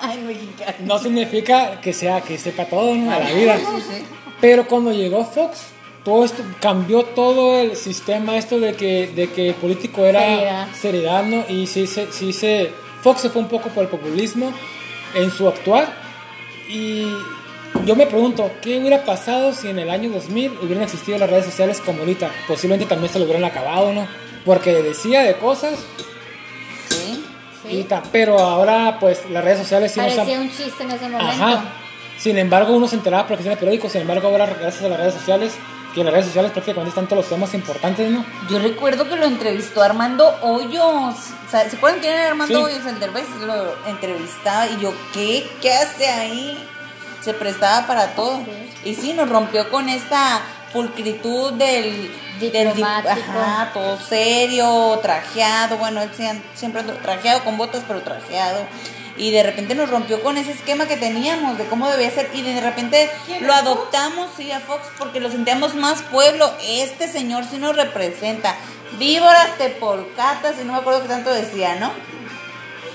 Ay, mexicano. no significa que sea que sepa todo ¿no? a la vida. Sí, sí. Pero cuando llegó Fox, todo esto cambió todo el sistema esto de que, de que el político era Seriedad. seriedad, ¿no? Y sí se, sí se, Fox se fue un poco por el populismo en su actuar. Y yo me pregunto, ¿qué hubiera pasado si en el año 2000 hubieran existido las redes sociales como ahorita? Posiblemente también se lo hubieran acabado, ¿no? Porque decía de cosas, Sí. y ta- pero ahora pues las redes sociales sí nos han- Parecía un chiste en ese momento. Ajá. Sin embargo, uno se enteraba porque tiene periódicos. Sin embargo, ahora, gracias a las redes sociales, que en las redes sociales prácticamente están todos los temas importantes, ¿no? Yo recuerdo que lo entrevistó Armando Hoyos. O sea, ¿Se acuerdan quién era Armando Sí. Hoyos? El Derbez lo entrevistaba y yo, ¿qué? ¿Qué hace ahí? Se prestaba para todo. Y sí, nos rompió con esta pulcritud del del dip- Diplomático. ajá, todo serio, trajeado. Bueno, él sie- siempre trajeado con botas, pero trajeado. Y de repente nos rompió con ese esquema que teníamos de cómo debía ser. Y de repente ¿Quién, lo adoptamos, sí, a Fox, porque lo sentíamos más pueblo. Este señor sí nos representa. Víboras, tepolcatas, y no me acuerdo qué tanto decía, ¿no?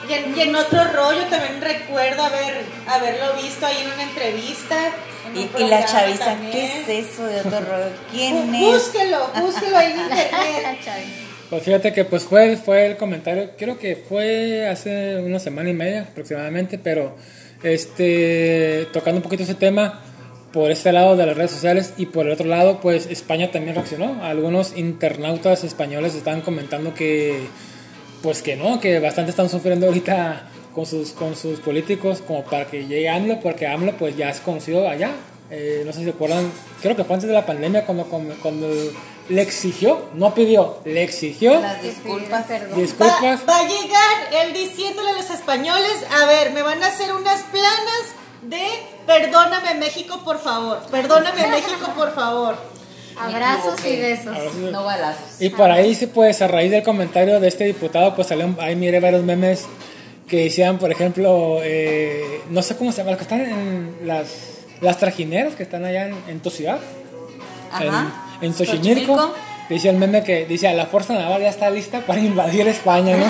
Y en, y en otro rollo también recuerdo haber, haberlo visto ahí en una entrevista. en un Y, y la chaviza, también. ¿qué es eso de otro rollo? ¿Quién Bú- es? Búsquelo, búsquelo ahí en internet. Pues fíjate que pues fue, fue el comentario, creo que fue hace una semana y media aproximadamente, pero este tocando un poquito ese tema por este lado de las redes sociales y por el otro lado pues España también reaccionó. Algunos internautas españoles estaban comentando que pues que no, que bastante están sufriendo ahorita con sus, con sus políticos como para que llegue AMLO, porque AMLO pues ya es conocido allá. Eh, no sé si se acuerdan, creo que fue antes de la pandemia cuando, cuando, cuando le exigió, no pidió, le exigió Las disculpas. Perdón. Va, disculpas. va a llegar él diciéndole a los españoles, a ver, me van a hacer unas planas de perdóname México, por favor. Perdóname México, por favor. Abrazos y besos. No balazos. Y por ahí sí, pues a raíz del comentario de este diputado, pues salió, ahí miré varios memes que decían, por ejemplo, eh, no sé cómo se llama, los que están en las, las trajineras que están allá en, en tu ciudad, Ajá. en, en Xochimilco. Xochimilco. Decía el meme que dice, la Fuerza Naval ya está lista para invadir España, ¿no?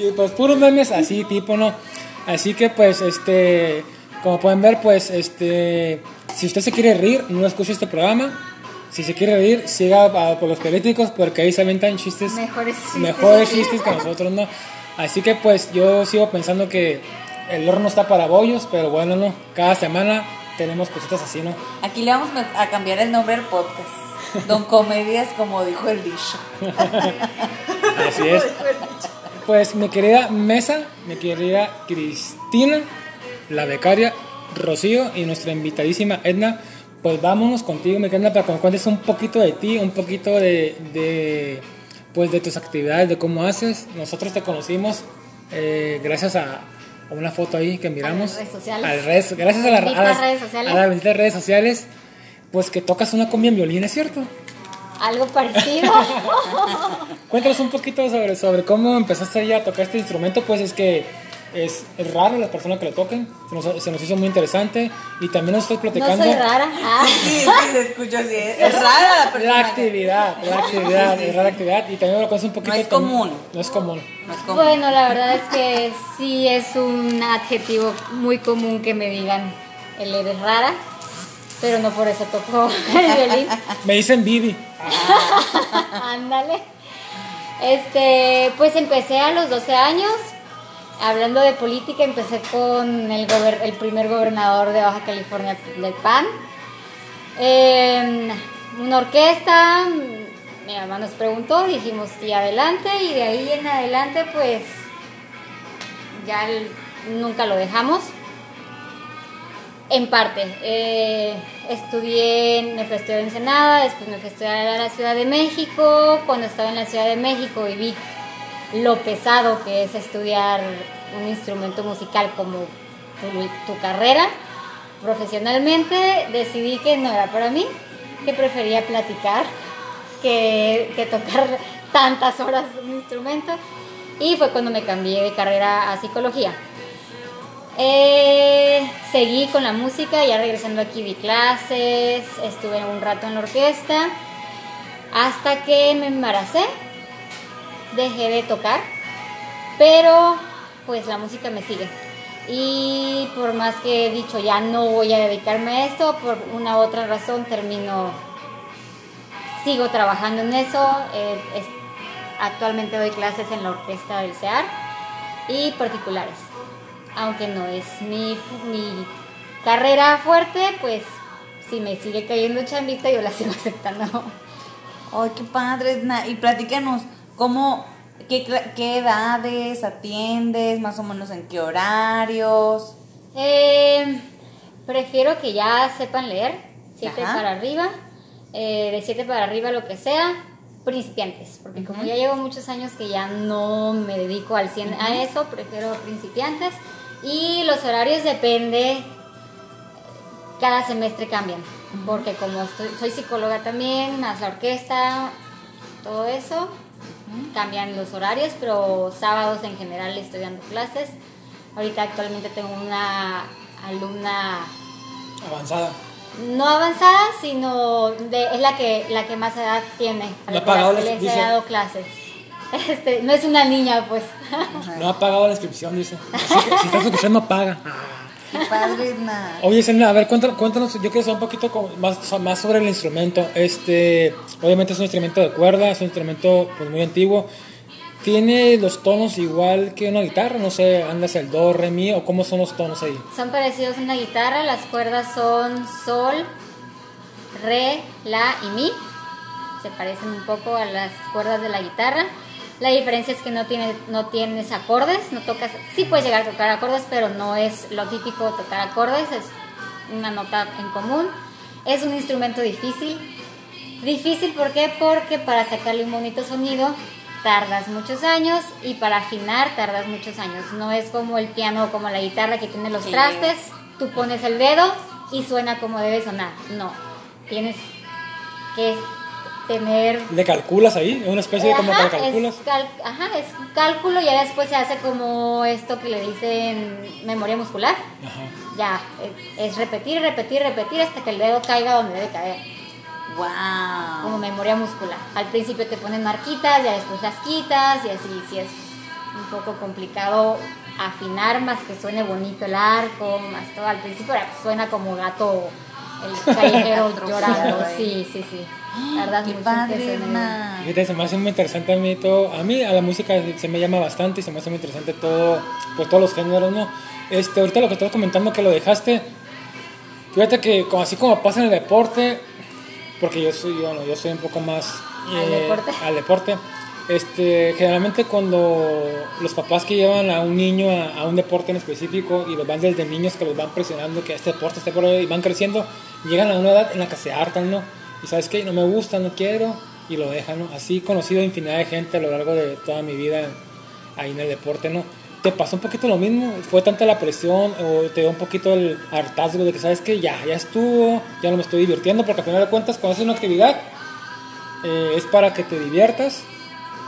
y pues puros memes así, tipo, ¿no? Así que pues, este, como pueden ver, pues, este, si usted se quiere reír, no escuche este programa. Si se quiere reír, siga a- por los políticos porque ahí se aventan chistes, Mejores chistes. mejores chistes que nosotros, ¿no? Así que pues yo sigo pensando que el horno está para bollos, pero bueno, ¿no? Cada semana tenemos cositas así, ¿no? Aquí le vamos a cambiar el nombre al podcast. Don Comedias, como dijo el dicho. Así es. Pues mi querida Mesa, mi querida Cristina, la becaria Rocío y nuestra invitadísima Edna, pues vámonos contigo, mi querida, para que nos cuentes un poquito de ti, un poquito de, de, pues de tus actividades, de cómo haces. Nosotros te conocimos eh, gracias a, a una foto ahí que miramos. redes sociales. A las redes- gracias a, la- a las redes sociales. a las redes sociales. Pues que tocas una cumbia en violín, ¿es cierto? Algo parecido. Cuéntanos un poquito sobre, sobre cómo empezaste ya a tocar este instrumento, pues es que es, es raro las personas que lo toquen, se nos, se nos hizo muy interesante y también nos estás no platicando soy rara. Ah. Sí, sí, se escucha así. Es, es rara la persona. la actividad, la actividad, es rara la actividad y también lo conoces un poquito. No es común. No es común. No es Bueno, la verdad es que sí es un adjetivo muy común que me digan el eres rara, pero no por eso toco el violín. Me dicen Bibi. Ándale. Este, pues empecé a los 12 años. Hablando de política, empecé con el, primer gobernador de Baja California del PAN. En una orquesta, mi mamá nos preguntó, dijimos sí, adelante, y de ahí en adelante, pues ya nunca lo dejamos. En parte, eh, estudié, me fui a estudiar en Ensenada, después me fui a estudiar a la Ciudad de México. Cuando estaba en la Ciudad de México y vi lo pesado que es estudiar un instrumento musical como tu, carrera profesionalmente, decidí que no era para mí, que prefería platicar que, tocar tantas horas un instrumento. Y fue cuando me cambié de carrera a psicología. Eh, seguí con la música, ya regresando aquí di clases, estuve un rato en la orquesta, hasta que me embaracé, dejé de tocar, pero pues la música me sigue. Y por más que he dicho ya no voy a dedicarme a esto, por una u otra razón termino, sigo trabajando en eso. eh, actualmente doy clases en la orquesta del CEAR y particulares aunque no es mi, mi carrera fuerte, pues si me sigue cayendo chambita, yo la sigo aceptando. Ay, qué padre. Y platícanos, ¿cómo, qué, qué edades atiendes? Más o menos en qué horarios. Eh, prefiero que ya sepan leer, 7 Ajá. para arriba, eh, de 7 para arriba lo que sea, principiantes, porque como ya llevo muchos años que ya no me dedico al 100 a eso, prefiero principiantes. Y los horarios depende, cada semestre cambian, porque como estoy- soy psicóloga también, más la orquesta, todo eso, cambian los horarios, pero sábados en general estoy dando clases. Ahorita actualmente tengo una alumna Avanzada. no avanzada, sino de, es la que la que más edad tiene, a No la ha que les he dice. dado clases. Este, no es una niña, pues. No ha pagado la inscripción, dice. Así que si estás escuchando, paga. Padre, Edna. Oye, Selena, a ver, cuéntanos, cuéntanos, yo quiero saber un poquito más, más sobre el instrumento. Este, obviamente es un instrumento de cuerda, es un instrumento pues, muy antiguo. ¿Tiene los tonos igual que una guitarra? No sé, andas el do, re, mi, o cómo son los tonos ahí. Son parecidos a una guitarra, las cuerdas son sol, re, la y mi. Se parecen un poco a las cuerdas de la guitarra. La diferencia es que no, tiene, no tienes acordes, no tocas, sí puedes llegar a tocar acordes, pero no es lo típico tocar acordes, es una nota en común. Es un instrumento difícil, Difícil, ¿por qué? Porque para sacarle un bonito sonido tardas muchos años y para afinar tardas muchos años. No es como el piano o como la guitarra que tiene los Sí. trastes, tú pones el dedo y suena como debe sonar. No, tienes que tener... ¿Le calculas ahí? ¿Es una especie de como que Ajá, le calculas? es cal- ajá, es cálculo y ya después se hace como esto que le dicen memoria muscular. Ajá. Ya, eh, es repetir, repetir, repetir hasta que el dedo caiga donde debe caer, como Wow. memoria muscular. Al principio te ponen marquitas, ya después las quitas y así, sí es un poco complicado afinar más que suene bonito el arco, más todo. Al principio suena como gato el callejero llorando, sí, sí, sí. Qué mucho en que padre. Fíjate, se me hace muy interesante a mí todo. A mí a la música se me llama bastante y se me hace muy interesante todo, pues todos los géneros, ¿no? Este, ahorita lo que estabas comentando que lo dejaste, fíjate que así como pasa en el deporte, porque yo soy, bueno, yo soy un poco más ¿Al deporte? al deporte. Este, generalmente cuando los papás que llevan a un niño a, a un deporte en específico y los van desde niños que los van presionando que este deporte, este deporte y van creciendo, llegan a una edad en la que se hartan, ¿no? Y sabes que no me gusta, no quiero y lo dejan, ¿no? Así he conocido infinidad de gente a lo largo de toda mi vida ahí en el deporte, ¿no? ¿Te pasó un poquito lo mismo? ¿Fue tanta la presión o te dio un poquito el hartazgo de que sabes que ya, ya estuvo, ya no me estoy divirtiendo? Porque al final de cuentas cuando haces una actividad eh, es para que te diviertas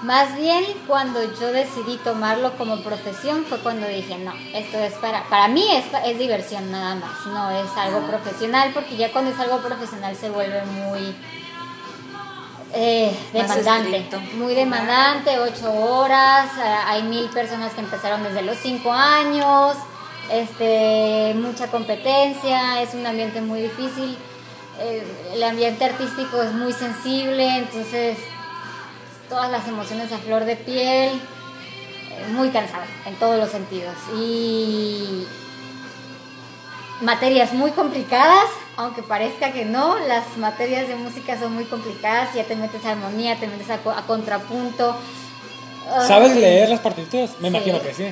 Más bien cuando yo decidí tomarlo como profesión fue cuando dije, no, esto es para, para mí es, es diversión nada más, no es algo profesional porque ya cuando es algo profesional se vuelve muy eh, demandante, muy demandante, ocho horas, hay mil personas que empezaron desde los cinco años, este, mucha competencia, es un ambiente muy difícil, eh, el ambiente artístico es muy sensible, entonces todas las emociones a flor de piel, eh, muy cansada en todos los sentidos. Y materias muy complicadas, aunque parezca que no, las materias de música son muy complicadas, ya te metes a armonía, te metes a, co- a contrapunto. ¿Sabes Ay, leer las partituras? Me Sí. imagino que sí.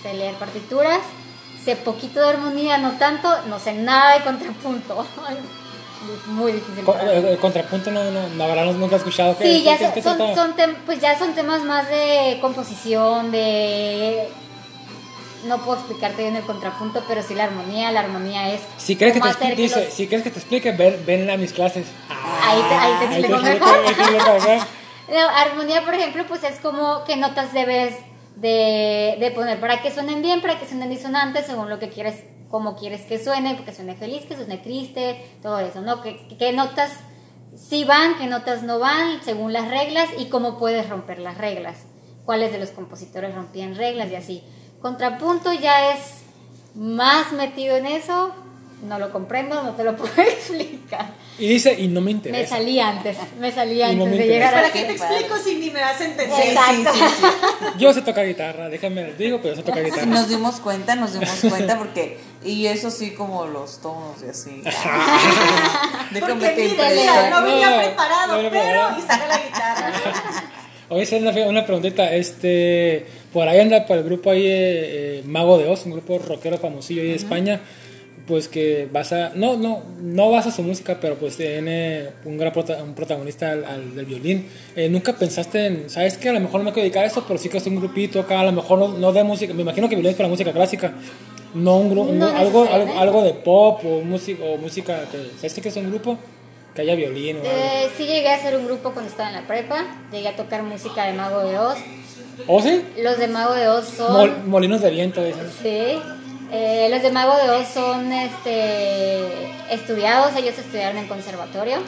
Sé leer partituras, sé poquito de armonía, no tanto, no sé nada de contrapunto. Muy difícil. El, el contrapunto no, no, la verdad nunca he escuchado. ¿Qué- Sí, qué- ya qué- son, qué son, trataba? son tem- pues ya son temas más de composición, de... No puedo explicarte bien el contrapunto, pero sí la armonía. La armonía es... Si quieres que te dice, los- si quieres que te explique, ven, ven a mis clases. Ahí te, ahí te Ahí te explico mejor. te explico mejor. No, armonía, por ejemplo, pues es como qué notas debes de, de poner para que suenen bien, para que suenen disonantes, según lo que quieres, como quieres que suene, que suene feliz, que suene triste, todo eso, ¿no? ¿Qué, qué notas sí van, qué notas no van, según las reglas y cómo puedes romper las reglas. Cuáles de los compositores rompían reglas y así. Contrapunto ya es más metido en eso, no lo comprendo, no te lo puedo explicar. Y dice, y no me Me interesa. salí antes, me salí Y no antes me de llegar ¿Para a... qué te explico si ni me das a entender? Sí, sí, Exacto. sí, sí. Yo sé tocar guitarra, déjame les digo, pero yo sé tocar guitarra. Nos dimos cuenta, nos dimos cuenta porque. Y eso sí, como los tonos y así. Déjame te mira, no venía No, preparado, no pero y saca la guitarra. Oye, esa es una, una preguntita. Este, por ahí anda por el grupo ahí, eh, eh, Mago de Oz, un grupo rockero famosillo ahí de España. Pues que basa, no, no, no basa su música, pero pues tiene un gran prota- un protagonista al, al del violín. Eh, Nunca pensaste en, sabes que a lo mejor no me quiero dedicar a eso, pero sí que es un grupito acá, a lo mejor no, no de música. Me imagino que violín es para música clásica, no un grupo, No algo, algo, necesariamente. algo de pop o música, o música que, ¿sabes que es un grupo? Que haya violín o algo. Eh, sí llegué a hacer un grupo cuando estaba en la prepa, llegué a tocar música de Mago de Oz. ¿O sí? Los de Mago de Oz son... Mol- molinos de viento, dicen. Sí, eh, los de Mago de Oz son este, estudiados, ellos estudiaron en conservatorio,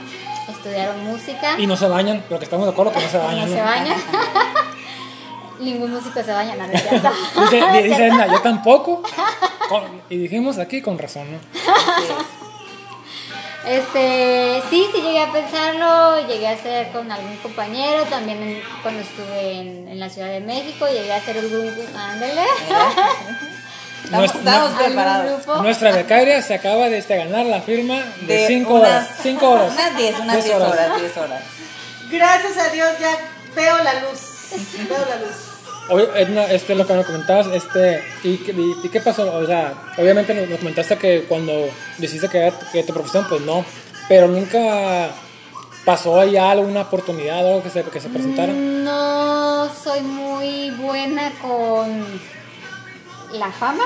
estudiaron música, Y no se bañan, pero que estamos de acuerdo que no se no bañan. se ¿no? bañan. Ningún músico se baña, no, es cierto. Dice, No es dice cierto. Edna, yo tampoco. Con- y dijimos aquí con razón, ¿no? Este, sí, sí llegué a pensarlo, llegué a hacer con algún compañero, también en- cuando estuve en, en la Ciudad de México, llegué a hacer un grupo, ándale, Estamos, Nuestra- estamos preparados. grupo. Nuestra becaria se acaba de este, ganar la firma de De 5 unas- horas. 5 horas. Unas 10, unas Diez 10 horas, 10 horas. Gracias a Dios ya veo la luz. Veo la luz. Oye, Edna, este, lo que me comentabas, este, ¿y, qué- y- y qué pasó? O sea, obviamente nos, comentaste que cuando decidiste que era que tu profesión, pues no, pero nunca ¿Pasó ya alguna oportunidad o algo que se, que se presentara? No soy muy buena con la fama.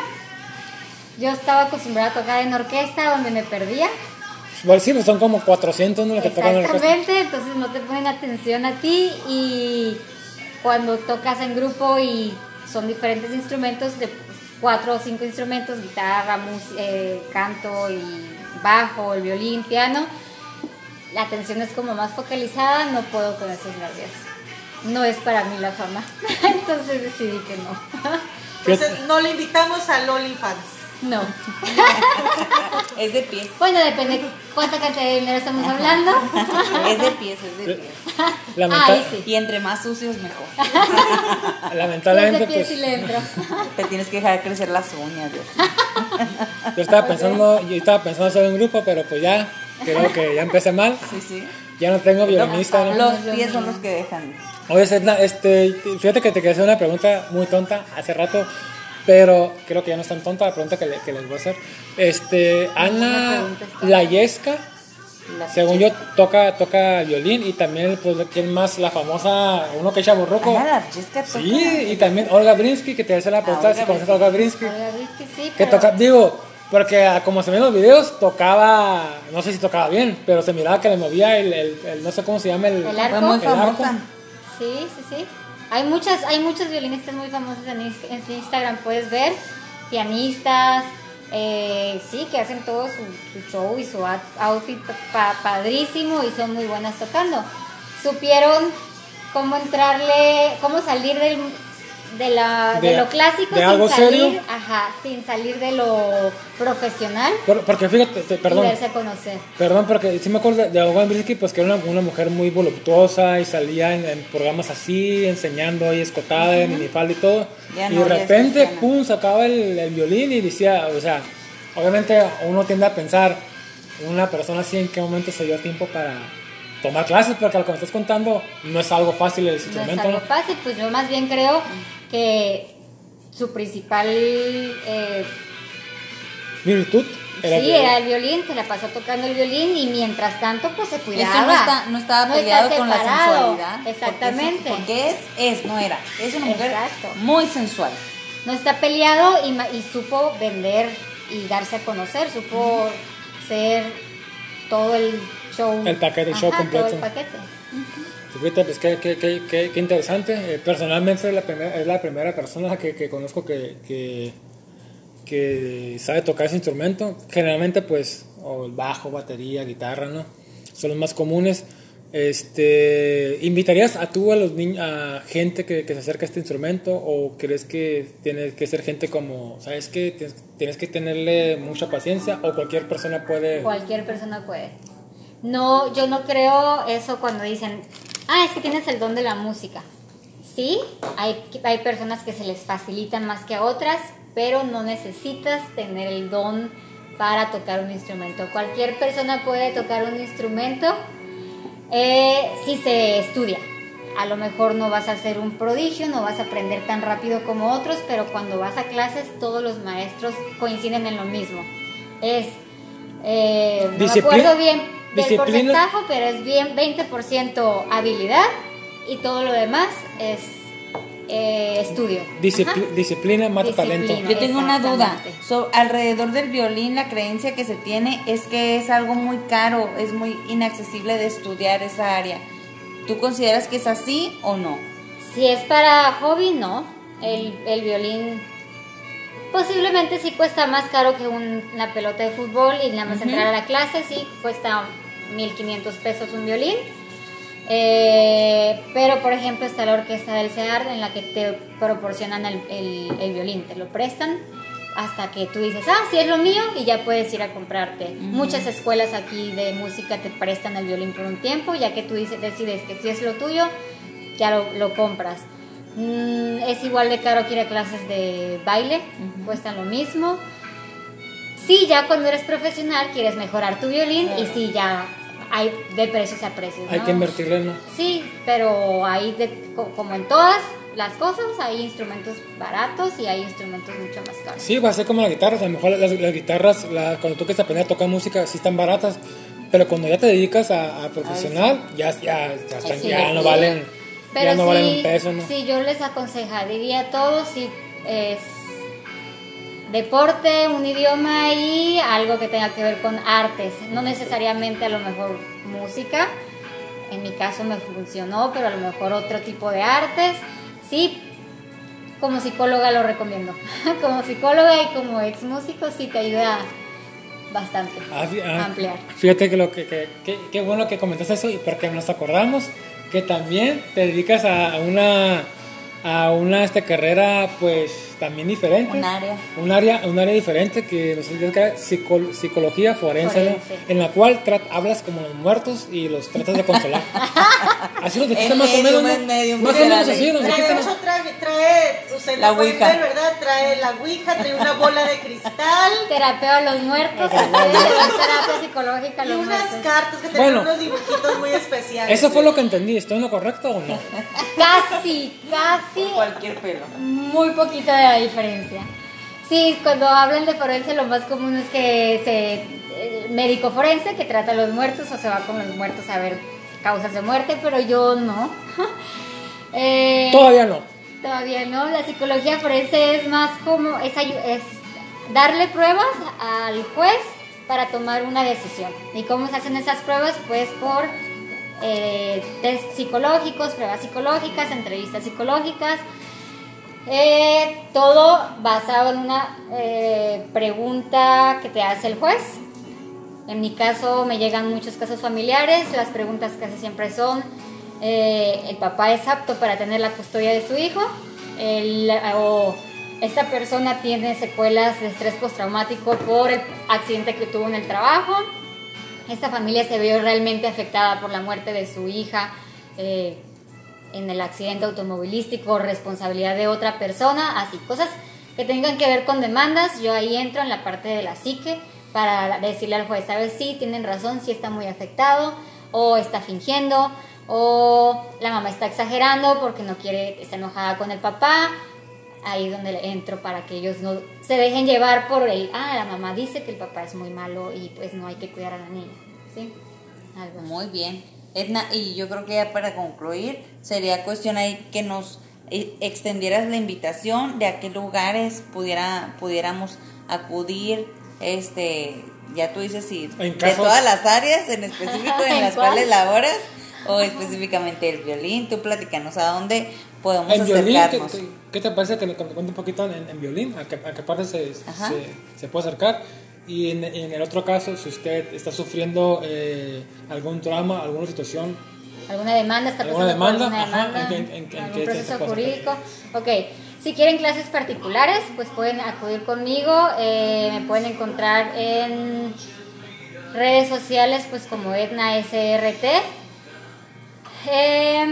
Yo estaba acostumbrada a tocar en orquesta donde me perdía. Bueno, sí, pues son como 400 ¿no? lo que tocan en orquesta. Exactamente, entonces no te ponen atención a ti y cuando tocas en grupo y son diferentes instrumentos, de cuatro o cinco instrumentos, guitarra, eh, canto y bajo, el violín, piano, la atención es como más focalizada, no puedo con esos nervios. No es para mí la fama, entonces decidí que no. Entonces no le invitamos al OnlyFans. No. Es de pies. Bueno, depende cuánta cantidad de dinero estamos hablando. Es de pies, es de pies. Lamenta- Ahí sí. Y entre más sucios, mejor. Lamentablemente, pues, sí le entro. Te tienes que dejar crecer las uñas. yo estaba pensando, yo estaba pensando hacer un grupo, pero pues ya, creo que ya empecé mal. Sí, sí. Ya no tengo violinista, ¿no? Los es lo pies son los que dejan. Oye, Sedna, este, fíjate que te quería hacer una pregunta muy tonta hace rato, pero creo que ya no es tan tonta la pregunta que, le- que les voy a hacer. Este, Ana Layesca, La según yo, toca, toca violín y también, pues, ¿quién más? La famosa, uno que es chaburruco. Ana, toca. Sí, y también Olga Brinsky, que te hace la pregunta si conoces a Olga Brinsky. Olga Brinsky, sí, Que pero- toca, digo, porque ah, como se ven los videos, tocaba, no sé si tocaba bien, pero se miraba que le movía el, el- el- no sé cómo se llama, el, El arco. El arco. Sí, sí, sí. Hay muchas, hay muchos violinistas muy famosos en, en Instagram, puedes ver, pianistas, eh, sí, que hacen todo su, su show y su out- outfit pa- padrísimo y son muy buenas tocando. Supieron cómo entrarle, cómo salir del, de, la, de, De- lo clásico de sin algo salir, serio. ajá, sin salir de lo profesional Por- porque fíjate, te- y perdón, a conocer. perdón, porque sí me acuerdo de, Olga Brinsky, pues que era una, una mujer muy voluptuosa y salía en, en programas así, enseñando ahí escotada, en minifalda y todo. Ya y no, de repente, pum, sacaba el, el violín y decía, o sea, obviamente uno tiende a pensar, una persona así en qué momento se dio tiempo para tomar clases, porque lo que me estás contando no es algo fácil el No es instrumento. algo ¿no? fácil, pues yo más bien creo que su principal eh, Virtud. era sí era el violín, se la pasó tocando el violín y mientras tanto pues se cuidaba. Eso no, está, no estaba No está peleado con la sensualidad. porque Exactamente. eso- Porque es, es, no era. Es una mujer Exacto. muy sensual. No está peleado y, supo vender y darse a conocer, supo ser todo el show. El paquete, el show Ajá, completo. Todo el paquete. Pues qué, interesante. Eh, personalmente es la primera, es la primera persona que, conozco que, que, sabe tocar ese instrumento. Generalmente pues el bajo, batería, guitarra, ¿no? Son los más comunes. Este, ¿Invitarías a tú a los niños, a gente que, que se acerca a este instrumento o crees que tiene que ser gente como, sabes que tienes, tienes que tenerle mucha paciencia o cualquier persona puede... Cualquier persona puede. No, yo no creo eso cuando dicen, ah, es que tienes el don de la música. Sí, hay, hay personas que se les facilitan más que a otras, pero no necesitas tener el don para tocar un instrumento. Cualquier persona puede tocar un instrumento eh, si se estudia. A lo mejor no vas a ser un prodigio, no vas a aprender tan rápido como otros, pero cuando vas a clases todos los maestros coinciden en lo mismo. Es, eh, no me acuerdo bien del porcentaje, pero es bien 20% habilidad y todo lo demás es eh, estudio. Ajá. disciplina mata Disciplina. talento. Yo tengo una duda. So, alrededor del violín, la creencia que se tiene es que es algo muy caro, es muy inaccesible de estudiar esa área. ¿Tú consideras que es así o no? Si es para hobby, no. El, el violín posiblemente sí cuesta más caro que un- una pelota de fútbol y nada más entrar a la clase, sí cuesta 1500 pesos un violín. Eh, pero por ejemplo está la orquesta del CEAR en la que te proporcionan el, el- el violín, te lo prestan hasta que tú dices, ah, sí es lo mío y ya puedes ir a comprarte. Muchas escuelas aquí de música te prestan el violín por un tiempo, ya que tú dices, decides que si es lo tuyo, ya lo, lo compras. Mm, es igual de caro que ir a clases de baile, cuestan lo mismo. Sí, ya cuando eres profesional quieres mejorar tu violín y sí, ya hay de precios a precios. Hay que invertirle, ¿no? Sí, pero hay de, co- como en todas las cosas, hay instrumentos baratos y hay instrumentos mucho más caros. Sí, va a ser como las guitarras. A lo mejor las, las guitarras, la- cuando tú quieres aprender a tocar música, sí están baratas, pero cuando ya te dedicas a, a profesional, ya, ya, ya, están- Sí, ya no valen, Pero ya no valen un peso, ¿no? sí, yo les aconsejaría a todos si es deporte, un idioma y algo que tenga que ver con artes, no necesariamente a lo mejor música. En mi caso me funcionó, pero a lo mejor otro tipo de artes. Sí, como psicóloga lo recomiendo. como psicóloga y como ex músico sí te ayuda bastante Ah, ah, ampliar. Fíjate que lo que, que, que- qué bueno que comentaste eso y porque nos acordamos que también te dedicas a, una a una este, carrera pues también diferente. Un área. Un área, un área diferente que nos dedica a psico- psicología forense, en la cual tra- hablas como los muertos y los tratas de consolar. así lo dijiste más o menos. Más o menos así, nos Trae, dijiste, trae, trae, ustedes La ouija. ver, ¿verdad? Trae la ouija, trae una bola de cristal Terapeo a los muertos, terapia psicológica a y unas muertos. cartas que tienen Bueno. unos dibujitos muy especiales. Eso fue lo que entendí. ¿Estoy en lo correcto o no? Casi, casi, Cualquier pelo. muy poquito de la diferencia. Sí, cuando hablan de forense lo más común es que se el médico forense que trata a los muertos o se va con los muertos a ver causas de muerte, pero yo no. Eh, Todavía no. Todavía no, la psicología forense es más como, es, es darle pruebas al juez para tomar una decisión. ¿Y cómo se hacen esas pruebas? Pues por eh, test psicológicos, pruebas psicológicas, entrevistas psicológicas, eh, todo basado en una eh, pregunta que te hace el juez. En mi caso me llegan muchos casos familiares, las preguntas casi siempre son, eh, ¿el papá es apto para tener la custodia de su hijo? El- o esta persona tiene secuelas de estrés postraumático por el accidente que tuvo en el trabajo. Esta familia se vio realmente afectada por la muerte de su hija eh, en el accidente automovilístico, responsabilidad de otra persona, así, cosas que tengan que ver con demandas. Yo ahí entro en la parte de la psique para decirle al juez, ¿sabes? Sí, tienen razón, sí está muy afectado, o está fingiendo, o la mamá está exagerando porque no quiere, está enojada con el papá. Ahí es donde entro para que ellos no se dejen llevar por el, ah, la mamá dice que el papá es muy malo y pues no hay que cuidar a la niña, ¿sí? Algo. Muy bien. Edna, y yo creo que ya para concluir, sería cuestión ahí que nos eh, extendieras la invitación de a qué lugares pudiera, pudiéramos acudir, este, ya tú dices si En de todas las áreas en específico en ¿En las cuál? cuales laboras, o específicamente el violín, tú platícanos a dónde podemos En violín, ¿qué, acercarnos. qué- qué te parece que le cuente un poquito en, en violín? ¿A qué, a qué parte se, se puede acercar? Y en, en el otro caso, si usted está sufriendo eh, algún trauma, alguna situación, ¿Alguna demanda? ¿Está ¿Alguna demanda? alguna Ajá? ¿en en qué- en ¿Algún qué se proceso jurídico? Ok, si quieren clases particulares, pues pueden acudir conmigo. eh, me pueden encontrar en redes sociales, pues como Edna SRT. Eh,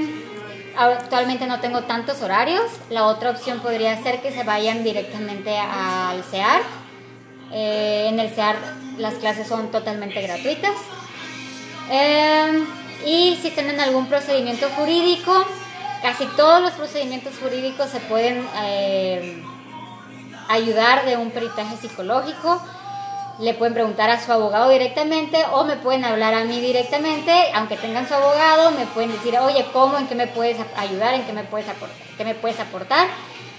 actualmente no tengo tantos horarios. La otra opción podría ser que se vayan directamente al CEAR. Eh, en el CEAR las clases son totalmente gratuitas. Eh, y si tienen algún procedimiento jurídico, casi todos los procedimientos jurídicos se pueden eh, ayudar de un peritaje psicológico. Le pueden preguntar a su abogado directamente o me pueden hablar a mí directamente, aunque tengan su abogado, me pueden decir, oye, ¿cómo? ¿En qué me puedes ayudar? ¿En qué me puedes aportar? ¿Qué me puedes aportar?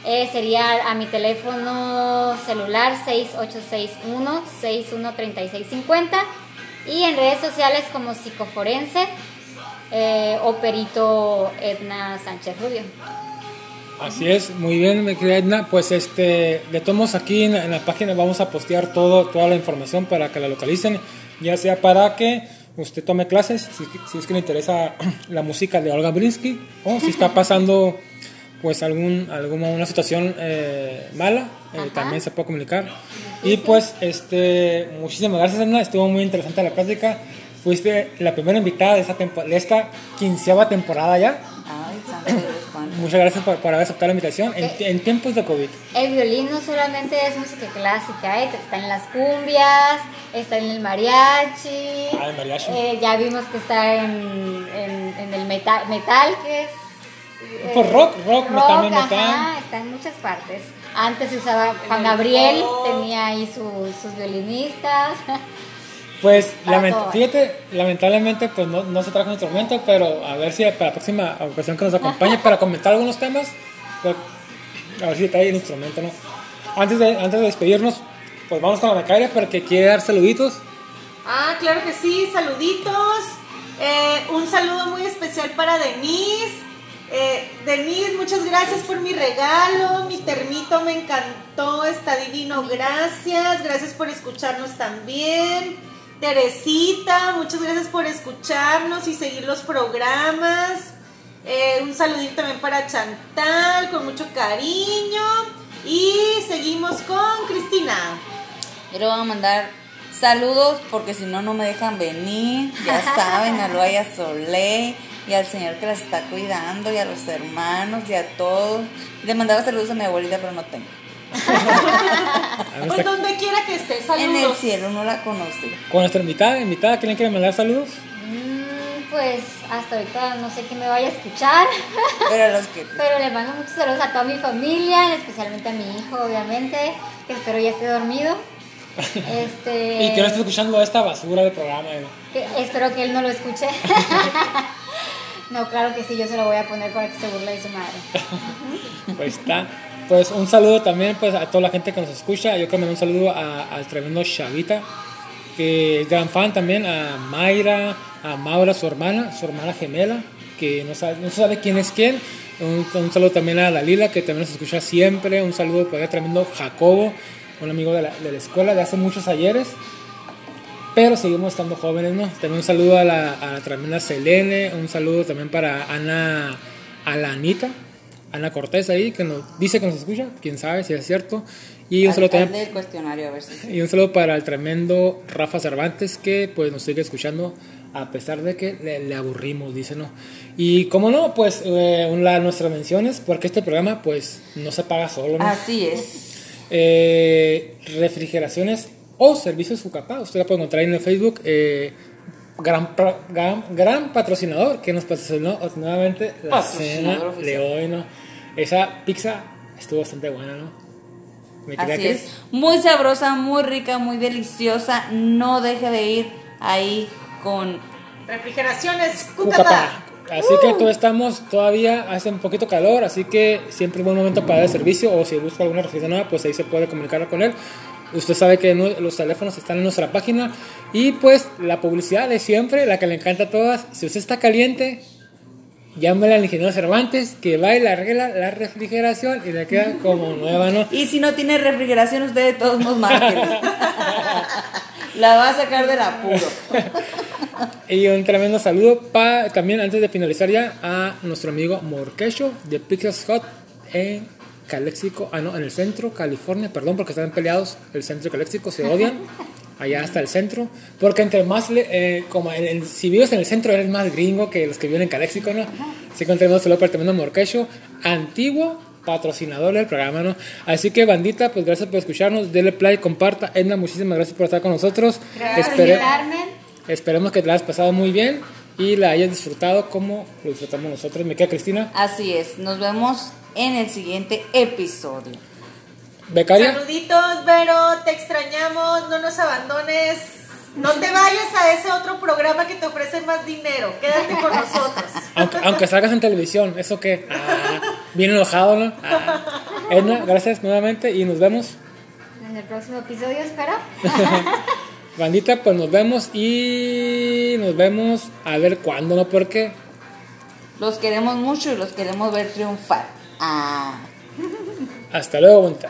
Eh, sería a mi teléfono celular 6861-613650 y en redes sociales como psicoforense eh, o perito Edna Sánchez Rubio. Así es, muy bien, mi querida Edna. Pues este, le tomamos aquí en la, en la página, vamos a postear todo, toda la información para que la localicen, ya sea para que usted tome clases, si, si es que le interesa la música de Olga Brinsky, o si está pasando pues algún, alguna una situación eh, mala, eh, también se puede comunicar. Y pues este, muchísimas gracias Edna, estuvo muy interesante la plática. Fuiste la primera invitada de esta, de esta quinceava temporada ya. Ay. Muchas gracias por, por haber aceptado la invitación en, en tiempos de COVID. El violín no solamente es música clásica, ¿eh? está en las cumbias, está en el mariachi. Ah, el mariachi. Eh, ya vimos que está en, en- en el metal, metal, que es. Eh, Pues rock, rock, también ajá, metal. está en muchas partes. Antes se usaba Juan Gabriel, tenía ahí su- sus violinistas. Pues, lament- todo. fíjate, lamentablemente, pues no, no se trajo un instrumento, pero a ver si para la próxima ocasión que nos acompañe para comentar algunos temas, pues, a ver si trae el instrumento, ¿no? Antes de, antes de despedirnos, pues vamos con la becaria porque quiere dar saluditos. Ah, claro que sí, saluditos. Eh, un saludo muy especial para Denise. Eh, Denise, muchas gracias por mi regalo. Mi termito me encantó, está divino, gracias. Gracias por escucharnos también. Teresita, muchas gracias por escucharnos y seguir los programas. Eh, un saludito también para Chantal, con mucho cariño. Y seguimos con Cristina. Yo le voy a mandar saludos porque si no, no me dejan venir. Ya saben, a Loaya Soleil y al señor que las está cuidando y a los hermanos y a todos. Le mandaba saludos a mi abuelita, pero no tengo. Pues donde quiera que esté, En el saludos. cielo no la conocí. con nuestra invitada, invitada, ¿quién quiere mandar saludos? Mm, pues hasta ahorita no sé quién me vaya a escuchar, Pero los que. pero le mando muchos saludos a toda mi familia, especialmente a mi hijo, obviamente, que espero ya esté dormido. Este, Y que no esté escuchando esta basura de programa. espero que él no lo escuche. No, claro que sí, yo se lo voy a poner para que se burle de su madre. Pues está. Pues un saludo también pues a toda la gente que nos escucha. Yo mandar un saludo a- al tremendo Chavita, que es gran fan también, a Mayra, a Maura, su hermana, su hermana gemela, que no sabe, no sabe quién es quién. Un, un saludo también a Dalila, que también nos escucha siempre. Un saludo para el tremendo Jacobo, un amigo de la, de la escuela de hace muchos ayeres. Pero seguimos estando jóvenes, ¿no? También un saludo a la, a la tremenda Selene, un saludo también para Ana, a la Anita, Ana Cortés ahí, que nos dice que nos escucha, quién sabe si es cierto. Y un saludo Al- al también cuestionario, a ver si. y un saludo para el tremendo Rafa Cervantes que pues nos sigue escuchando a pesar de que le, le aburrimos, dice no. Y como no, pues eh, una de nuestras menciones, porque este programa pues no se paga solo, ¿no? Así es. Eh, refrigeraciones o servicios Fucapá. Usted la puede encontrar en el Facebook. eh, gran, gran, gran patrocinador que nos patrocinó nuevamente la cena oficial. de hoy, ¿no? Esa pizza estuvo bastante buena, ¿no? ¿Me Así que- es. Muy sabrosa, muy rica, muy deliciosa. No deje de ir ahí con. Refrigeraciones Cucapá. Cucapá. Así que todavía estamos, todavía hace un poquito calor, así que siempre es buen momento para dar el servicio o si busca alguna refrigeración nueva, pues ahí se puede comunicar con él. Usted sabe que los teléfonos están en nuestra página y pues la publicidad de siempre, la que le encanta a todas. Si usted está caliente, llámele al ingeniero Cervantes que va y le arregla la refrigeración y le queda como nueva, ¿no? Y si no tiene refrigeración, usted de todos modos márquelo. La va a sacar del apuro. Y un tremendo saludo pa- también antes de finalizar ya a nuestro amigo Morquecho de Pixas Hot en Calexico, ah no, en el centro, California, perdón porque están peleados, el centro y Calexico se odian, allá hasta el centro, porque entre más, le- eh, como en si vives en el centro eres más gringo que los que viven en Calexico, ¿no? Así que para el tremendo Morquecho, antiguo patrocinador del programa, ¿no? Así que bandita, pues gracias por escucharnos, denle play, comparta, Edna, muchísimas gracias por estar con nosotros. Gracias Espere-. Esperemos que te la hayas pasado muy bien y la hayas disfrutado como lo disfrutamos nosotros. Me queda Cristina. Así es. Nos vemos en el siguiente episodio. Becaria. Saluditos, Vero, te extrañamos, no nos abandones. No te vayas a ese otro programa que te ofrece más dinero. Quédate con nosotros. Aunque, aunque salgas en televisión, ¿eso qué? Ah, bien enojado, ¿no? Ah. Edna, gracias nuevamente y nos vemos. En el próximo episodio, espero. Bandita, pues nos vemos y nos vemos a ver cuándo, ¿no? Porque Los queremos mucho y los queremos ver triunfar. Ah. hasta luego, bonita.